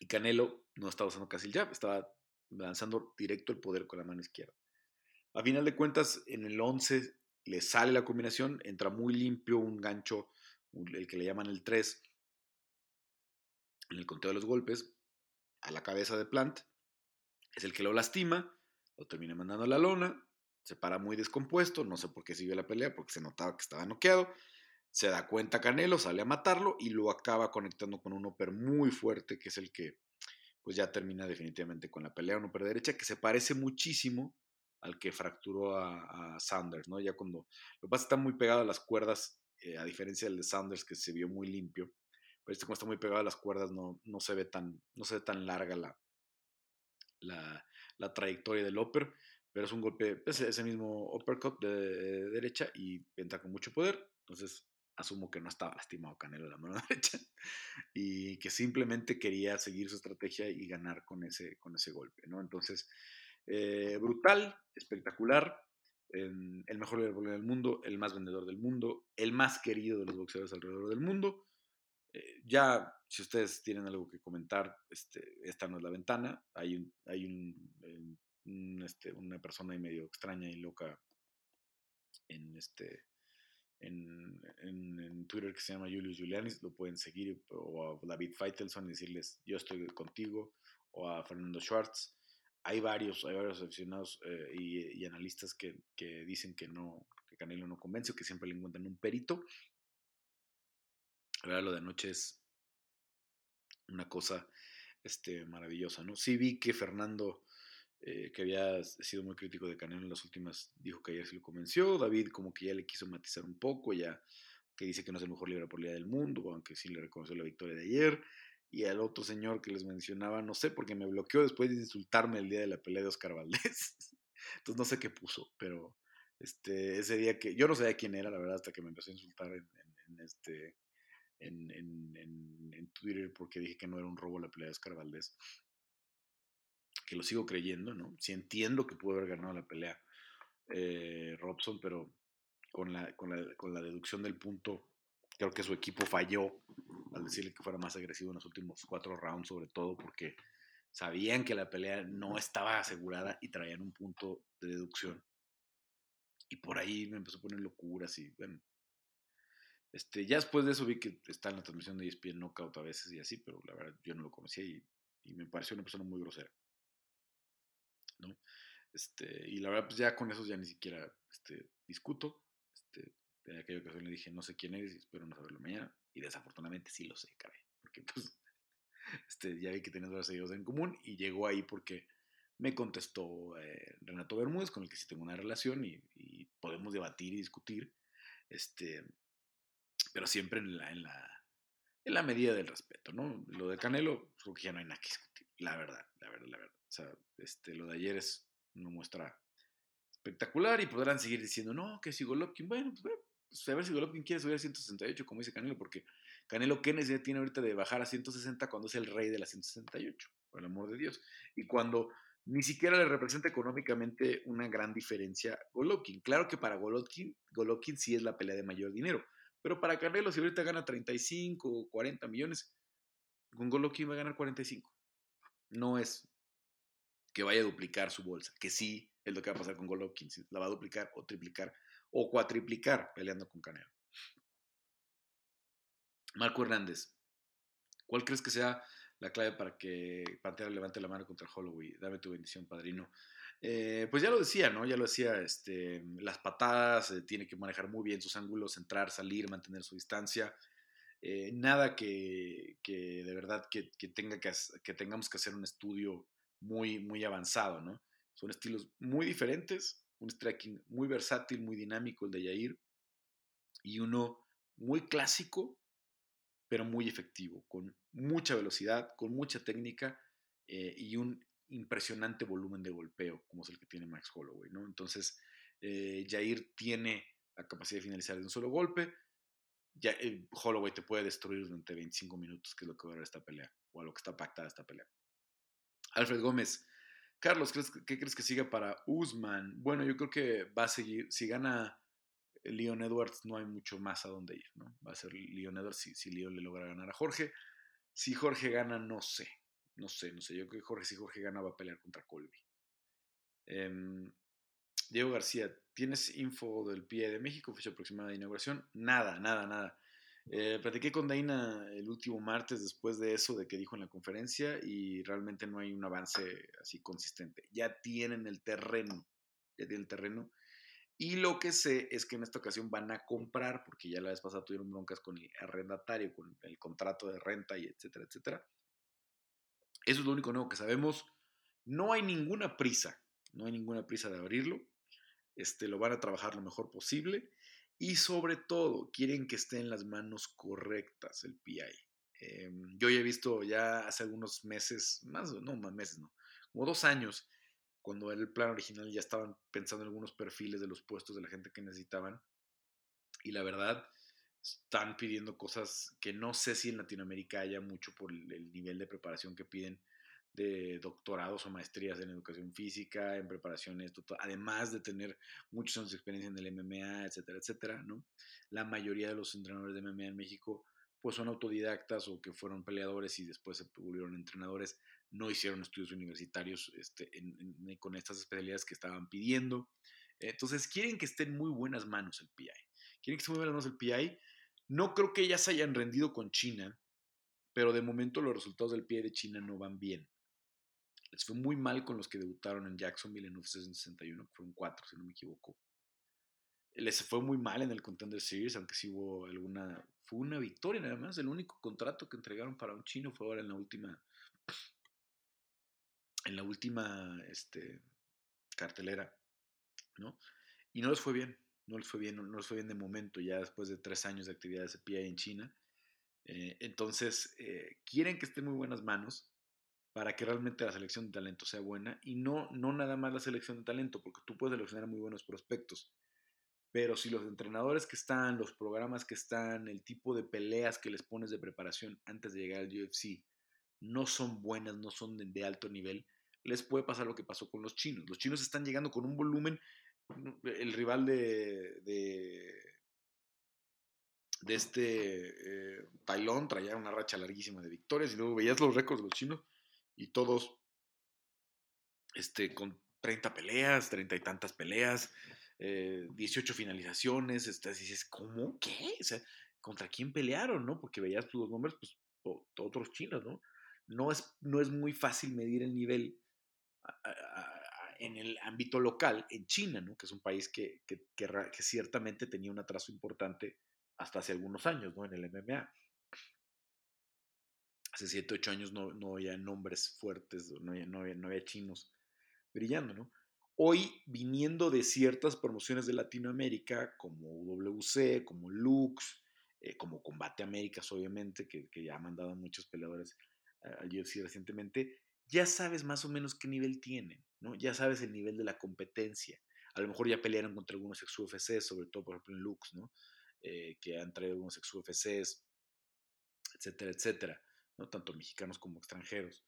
Y Canelo no estaba usando casi el jab, estaba lanzando directo el poder con la mano izquierda. A final de cuentas, en el 11 le sale la combinación, entra muy limpio un gancho, el que le llaman el 3, en el conteo de los golpes, a la cabeza de Plant. Es el que lo lastima, lo termina mandando a la lona, se para muy descompuesto, no sé por qué siguió la pelea, porque se notaba que estaba noqueado. Se da cuenta Canelo, sale a matarlo y lo acaba conectando con un upper muy fuerte, que es el que pues ya termina definitivamente con la pelea, un upper derecha, que se parece muchísimo al que fracturó a, Sanders, ¿no? Ya cuando lo que pasa está muy pegado a las cuerdas, eh, a diferencia del de Sanders que se vio muy limpio, pero este como está muy pegado a las cuerdas no, no se ve tan, no se ve tan larga la, la, trayectoria del upper, pero es un golpe, ese, ese mismo uppercut de, derecha y entra con mucho poder, entonces asumo que no estaba lastimado Canelo la mano derecha y que simplemente quería seguir su estrategia y ganar con ese, con ese golpe, ¿no? Entonces, eh, brutal, espectacular, el mejor del mundo, el más vendedor del mundo, el más querido de los boxeadores alrededor del mundo. Eh, ya, si ustedes tienen algo que comentar, este, esta no es la ventana. Hay, un, hay este, una persona medio extraña y loca en, este, en, en, Twitter que se llama Julius Julianis. Lo pueden seguir, o a David Feitelson y decirles, yo estoy contigo, o a Fernando Schwartz hay varios, hay varios aficionados eh, y, analistas que, dicen que no, que Canelo no convence, que siempre le encuentran un perito. Ahora lo de anoche es una cosa este, maravillosa, ¿no? Sí vi que Fernando, eh, que había sido muy crítico de Canelo en las últimas, dijo que ayer sí lo convenció. David como que ya le quiso matizar un poco, ya que dice que no es el mejor libre por del mundo, aunque sí le reconoció la victoria de ayer. Y al otro señor que les mencionaba, no sé, porque me bloqueó después de insultarme el día de la pelea de Oscar Valdés. Entonces no sé qué puso, pero este, ese día que yo no sabía quién era, la verdad, hasta que me empezó a insultar en, en este, en, en, Twitter porque dije que no era un robo la pelea de Oscar Valdés. Que lo sigo creyendo, ¿no? Sí entiendo que pudo haber ganado la pelea eh, Robson, pero con la, con, la, con la deducción del punto, creo que su equipo falló al decirle que fuera más agresivo en los últimos cuatro rounds, sobre todo porque sabían que la pelea no estaba asegurada y traían un punto de deducción. Y por ahí me empezó a poner locuras y, bueno, este, ya después de eso vi que está en la transmisión de ESPN Knockout a veces y así, pero la verdad yo no lo conocía y, me pareció una persona muy grosera. ¿no? Este, y la verdad, pues ya con eso ya ni siquiera este, discuto. Este, en aquella ocasión le dije, no sé quién eres y espero no saberlo mañana. Y desafortunadamente sí lo sé, caray. Porque pues este, ya vi que tenés varios seguidores en común y llegó ahí porque me contestó eh, Renato Bermúdez, con el que sí tengo una relación y, y podemos debatir y discutir. Este, pero siempre en la, en la, en la medida del respeto, ¿no? Lo de Canelo, creo que ya no hay nada que discutir, la verdad, la verdad, la verdad. O sea, este, lo de ayer es una muestra espectacular y podrán seguir diciendo, no, que si Golovkin, bueno, pues, a ver si Golovkin quiere subir a 168, como dice Canelo, porque Canelo, ¿qué necesidad tiene ahorita de bajar a 160 cuando es el rey de la 168? Por el amor de Dios. Y cuando ni siquiera le representa económicamente una gran diferencia Golovkin. Claro que para Golovkin, Golovkin sí es la pelea de mayor dinero, pero para Canelo, si ahorita gana 35 o 40 millones, con Golovkin va a ganar 45. No es que vaya a duplicar su bolsa, que sí es lo que va a pasar con Golovkin, la va a duplicar o triplicar o cuatriplicar peleando con Canelo. Marco Hernández, ¿cuál crees que sea la clave para que Pantera levante la mano contra Holloway? Dame tu bendición, padrino. Eh, pues ya lo decía, ¿no? Ya lo decía, este, las patadas, eh, tiene que manejar muy bien sus ángulos, entrar, salir, mantener su distancia. Eh, nada que, que, de verdad que, que, que tengamos que hacer un estudio muy, muy avanzado, ¿no? Son estilos muy diferentes, un striking muy versátil, muy dinámico el de Yair, y uno muy clásico, pero muy efectivo, con mucha velocidad, con mucha técnica y un impresionante volumen de golpeo, como es el que tiene Max Holloway, ¿no? Entonces, eh, Jair tiene la capacidad de finalizar de un solo golpe. Ya, eh, Holloway te puede destruir durante 25 minutos, que es lo que va a dar esta pelea, o a lo que está pactada esta pelea. Alfred Gómez. Carlos, ¿qué crees que siga para Usman? Bueno, yo creo que va a seguir. Si gana Leon Edwards, no hay mucho más a dónde ir, ¿no? Va a ser Leon Edwards si, si Leon le logra ganar a Jorge. Si Jorge gana, no sé. No sé, no sé. Yo creo que Jorge, si Jorge gana, va a pelear contra Colby. Em, Diego García, ¿tienes info del pie de México, fecha aproximada de inauguración? Nada, nada, nada. Eh, platiqué con Daina el último martes después de eso, de que dijo en la conferencia, y realmente no hay un avance así consistente. Ya tienen el terreno, ya tienen el terreno. Y lo que sé es que en esta ocasión van a comprar, porque ya la vez pasada tuvieron broncas con el arrendatario, con el contrato de renta y etcétera, etcétera. Eso es lo único nuevo que sabemos. No hay ninguna prisa, no hay ninguna prisa de abrirlo. Este, lo van a trabajar lo mejor posible y sobre todo quieren que esté en las manos correctas el PI. Em, yo ya he visto ya hace algunos meses, más, no, más meses, no, como dos años, cuando el plan original ya estaban pensando en algunos perfiles de los puestos de la gente que necesitaban. Y la verdad, están pidiendo cosas que no sé si en Latinoamérica haya mucho por el nivel de preparación que piden de doctorados o maestrías en educación física, en preparaciones, además de tener muchos años de experiencia en el MMA, etcétera, etcétera, ¿no? La mayoría de los entrenadores de MMA en México pues son autodidactas o que fueron peleadores y después se volvieron entrenadores, no hicieron estudios universitarios este, con estas especialidades que estaban pidiendo. Entonces quieren que esté en muy buenas manos el PI. Quieren que esté muy buenas manos el PI no creo que ellas se hayan rendido con China, pero de momento los resultados del pie de China no van bien. Les fue muy mal con los que debutaron en Jacksonville en UFC 61, fueron cuatro, si no me equivoco. Les fue muy mal en el Contender Series, aunque sí hubo alguna. Fue una victoria nada más. El único contrato que entregaron para un chino fue ahora en la última. En la última este, cartelera, ¿no? Y no les fue bien. No les fue bien, no, les fue bien de momento, ya después de tres años de actividad de CPI en China. Eh, entonces, eh, quieren que esté en muy buenas manos para que realmente la selección de talento sea buena y no, no nada más la selección de talento, porque tú puedes seleccionar muy buenos prospectos, pero si los entrenadores que están, los programas que están, el tipo de peleas que les pones de preparación antes de llegar al UFC no son buenas, no son de, alto nivel, les puede pasar lo que pasó con los chinos. Los chinos están llegando con un volumen, el rival de, de, este eh, Tailón traía una racha larguísima de victorias y luego veías los récords de los chinos y todos este, con 30 peleas, 30 y tantas peleas, 18 eh, finalizaciones, estás dices, ¿cómo? ¿Qué? O sea, ¿contra quién pelearon, no? Porque veías los nombres, pues, otros chinos, ¿no? No es, no es muy fácil medir el nivel en el ámbito local en China, ¿no? Que es un país que, que, que, que ciertamente tenía un atraso importante hasta hace algunos años, ¿no? En el MMA hace 7, 8 años no, no había nombres fuertes, no había, no, había, chinos brillando, ¿no? Hoy, viniendo de ciertas promociones de Latinoamérica, como WC, como Lux, eh, como Combate Américas, obviamente, que, que, ya han mandado muchos peleadores al UFC recientemente, ya sabes más o menos qué nivel tienen, ¿no? Ya sabes el nivel de la competencia. A lo mejor ya pelearon contra algunos ex UFC, sobre todo, por ejemplo, en Lux, ¿no? Eh, que han traído algunos ex UFCs, etcétera, etcétera. ¿No? tanto mexicanos como extranjeros.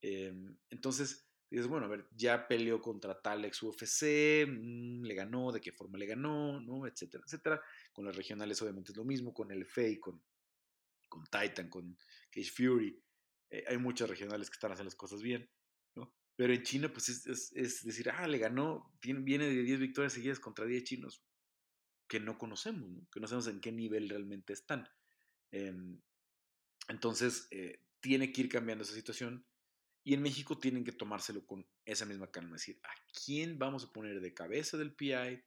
Em, entonces, dices, bueno, a ver, ya peleó contra tal ex UFC, mm, le ganó, de qué forma le ganó, ¿no? etcétera, etcétera. Con las regionales obviamente es lo mismo, con el FEI, con, con Titan, con Cage Fury. Eh, hay muchas regionales que están haciendo las cosas bien, ¿no? Pero en China, pues es, es, decir, ah, le ganó, viene de 10 victorias seguidas contra 10 chinos que no conocemos, ¿no? Que no sabemos en qué nivel realmente están. Eh, entonces, eh, tiene que ir cambiando esa situación. Y en México tienen que tomárselo con esa misma calma. Es decir, ¿a quién vamos a poner de cabeza del PI?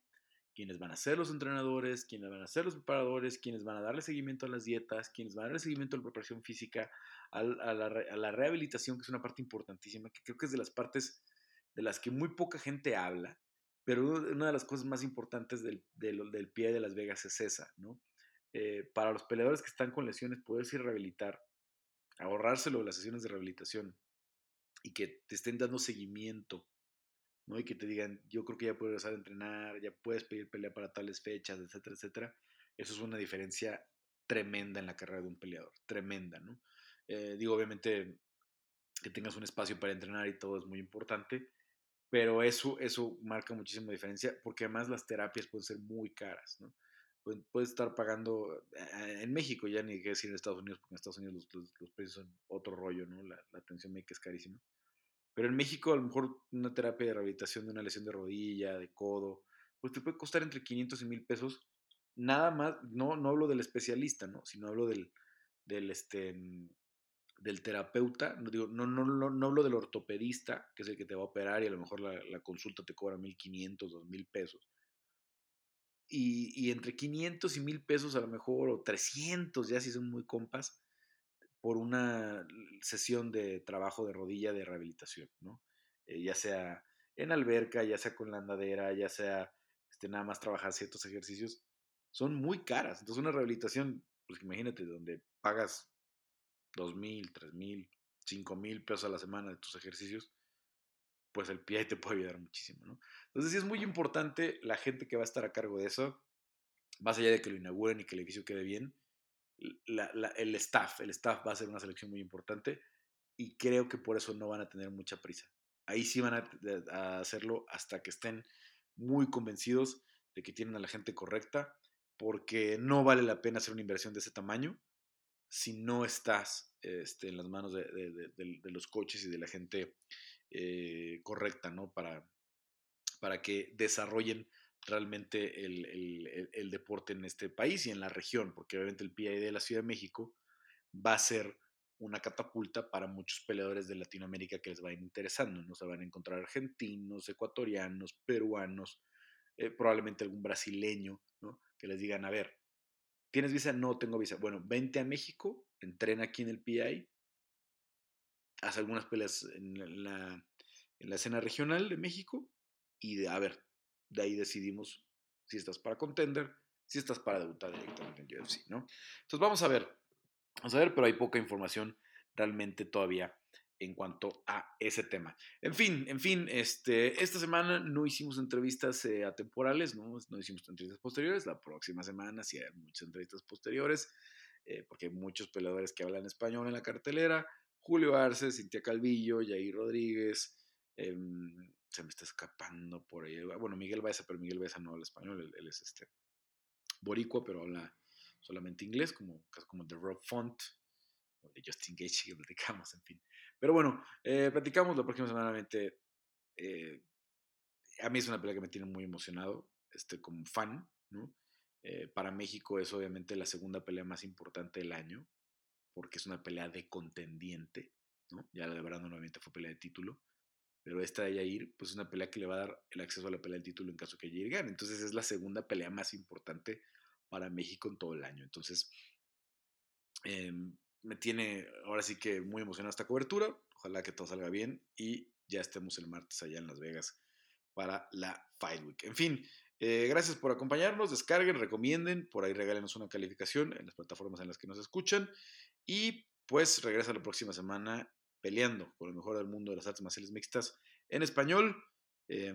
¿Quiénes van a ser los entrenadores? ¿Quiénes van a ser los preparadores? ¿Quiénes van a darle seguimiento a las dietas? ¿Quiénes van a darle seguimiento a la preparación física? A, la, rehabilitación, que es una parte importantísima, que creo que es de las partes de las que muy poca gente habla. Pero una de las cosas más importantes del, del, del PI de Las Vegas es esa, ¿no? Eh, para los peleadores que están con lesiones, poderse rehabilitar, ahorrárselo de las sesiones de rehabilitación y que te estén dando seguimiento, ¿no? Y que te digan, yo creo que ya puedes empezar a entrenar, ya puedes pedir pelea para tales fechas, etcétera, etcétera. Eso es una diferencia tremenda en la carrera de un peleador, tremenda, ¿no? Eh, digo, obviamente que tengas un espacio para entrenar y todo es muy importante, pero eso, eso marca muchísima diferencia porque además las terapias pueden ser muy caras, ¿no? Puedes estar pagando eh, en México, ya ni que decir en Estados Unidos, porque en Estados Unidos los, precios son otro rollo, ¿no? La, atención médica es carísima. Pero en México, a lo mejor una terapia de rehabilitación de una lesión de rodilla, de codo, pues te puede costar entre 500 y 1000 pesos. Nada más, no, no hablo del especialista, ¿no? Sino hablo del, del, este, del terapeuta, no, digo, no, no, no, no hablo del ortopedista, que es el que te va a operar y a lo mejor la, la consulta te cobra 1500, 2000 pesos y, entre 500 y 1000 pesos a lo mejor, o 300 ya si son muy compas, por una sesión de trabajo de rodilla de rehabilitación, ¿no? Eh, ya sea en alberca, ya sea con la andadera, ya sea este, nada más trabajar ciertos ejercicios, son muy caras. Entonces una rehabilitación, pues imagínate, donde pagas 2 mil, 3 mil, 5 mil pesos a la semana de tus ejercicios, pues el PI te puede ayudar muchísimo, ¿no? Entonces sí es muy importante la gente que va a estar a cargo de eso, más allá de que lo inauguren y que el edificio quede bien, el staff, el staff va a ser una selección muy importante y creo que por eso no van a tener mucha prisa. Ahí sí van a, hacerlo hasta que estén muy convencidos de que tienen a la gente correcta, porque no vale la pena hacer una inversión de ese tamaño si no estás este, en las manos de, de, los coches y de la gente eh, correcta, ¿no? Para, para que desarrollen realmente el, deporte en este país y en la región, porque obviamente el PID de la Ciudad de México va a ser una catapulta para muchos peleadores de Latinoamérica que les vayan interesando, ¿no? Se van a encontrar argentinos, ecuatorianos, peruanos, eh, probablemente algún brasileño, ¿no? Que les digan, a ver, ¿tienes visa? No tengo visa. Bueno, vente a México, entrena aquí en el PI, haz algunas peleas en la, en la escena regional de México y de, a ver, de ahí decidimos si estás para contender, si estás para debutar directamente en UFC, ¿no? Entonces vamos a ver, vamos a ver, pero hay poca información realmente todavía en cuanto a ese tema. En fin, en fin, este, esta semana no hicimos entrevistas eh, atemporales, ¿no? no hicimos entrevistas posteriores, la próxima semana sí hay muchas entrevistas posteriores, eh, porque hay muchos peleadores que hablan español en la cartelera, Julio Arce, Cintia Calvillo, Jair Rodríguez, em, se me está escapando por ahí, bueno, Miguel Baeza, pero Miguel Baeza no habla español, él, es este boricua, pero habla solamente inglés, como, como de Rob Font, o de Justin Gage, que platicamos, en fin. Pero bueno, eh, platicamos la próxima semana. Eh, a mí es una pelea que me tiene muy emocionado, este, como fan, ¿no? Eh, para México es obviamente la segunda pelea más importante del año, porque es una pelea de contendiente, ¿no? Ya la de Brandon nuevamente fue pelea de título, pero esta de Yair, pues es una pelea que le va a dar el acceso a la pelea del título en caso que Yair gane. Entonces es la segunda pelea más importante para México en todo el año. Entonces, em, me tiene ahora sí que muy emocionada esta cobertura. Ojalá que todo salga bien y ya estemos el martes allá en Las Vegas para la Fight Week. En fin, eh, gracias por acompañarnos. Descarguen, recomienden, por ahí regálenos una calificación en las plataformas en las que nos escuchan. Y pues regresa la próxima semana peleando con lo mejor del mundo de las artes marciales mixtas en español. Eh,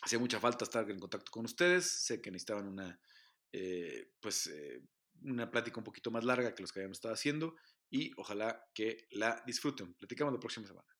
hacía mucha falta estar en contacto con ustedes. Sé que necesitaban una, eh, pues, eh, una plática un poquito más larga que los que habíamos estado haciendo y ojalá que la disfruten. Platicamos la próxima semana.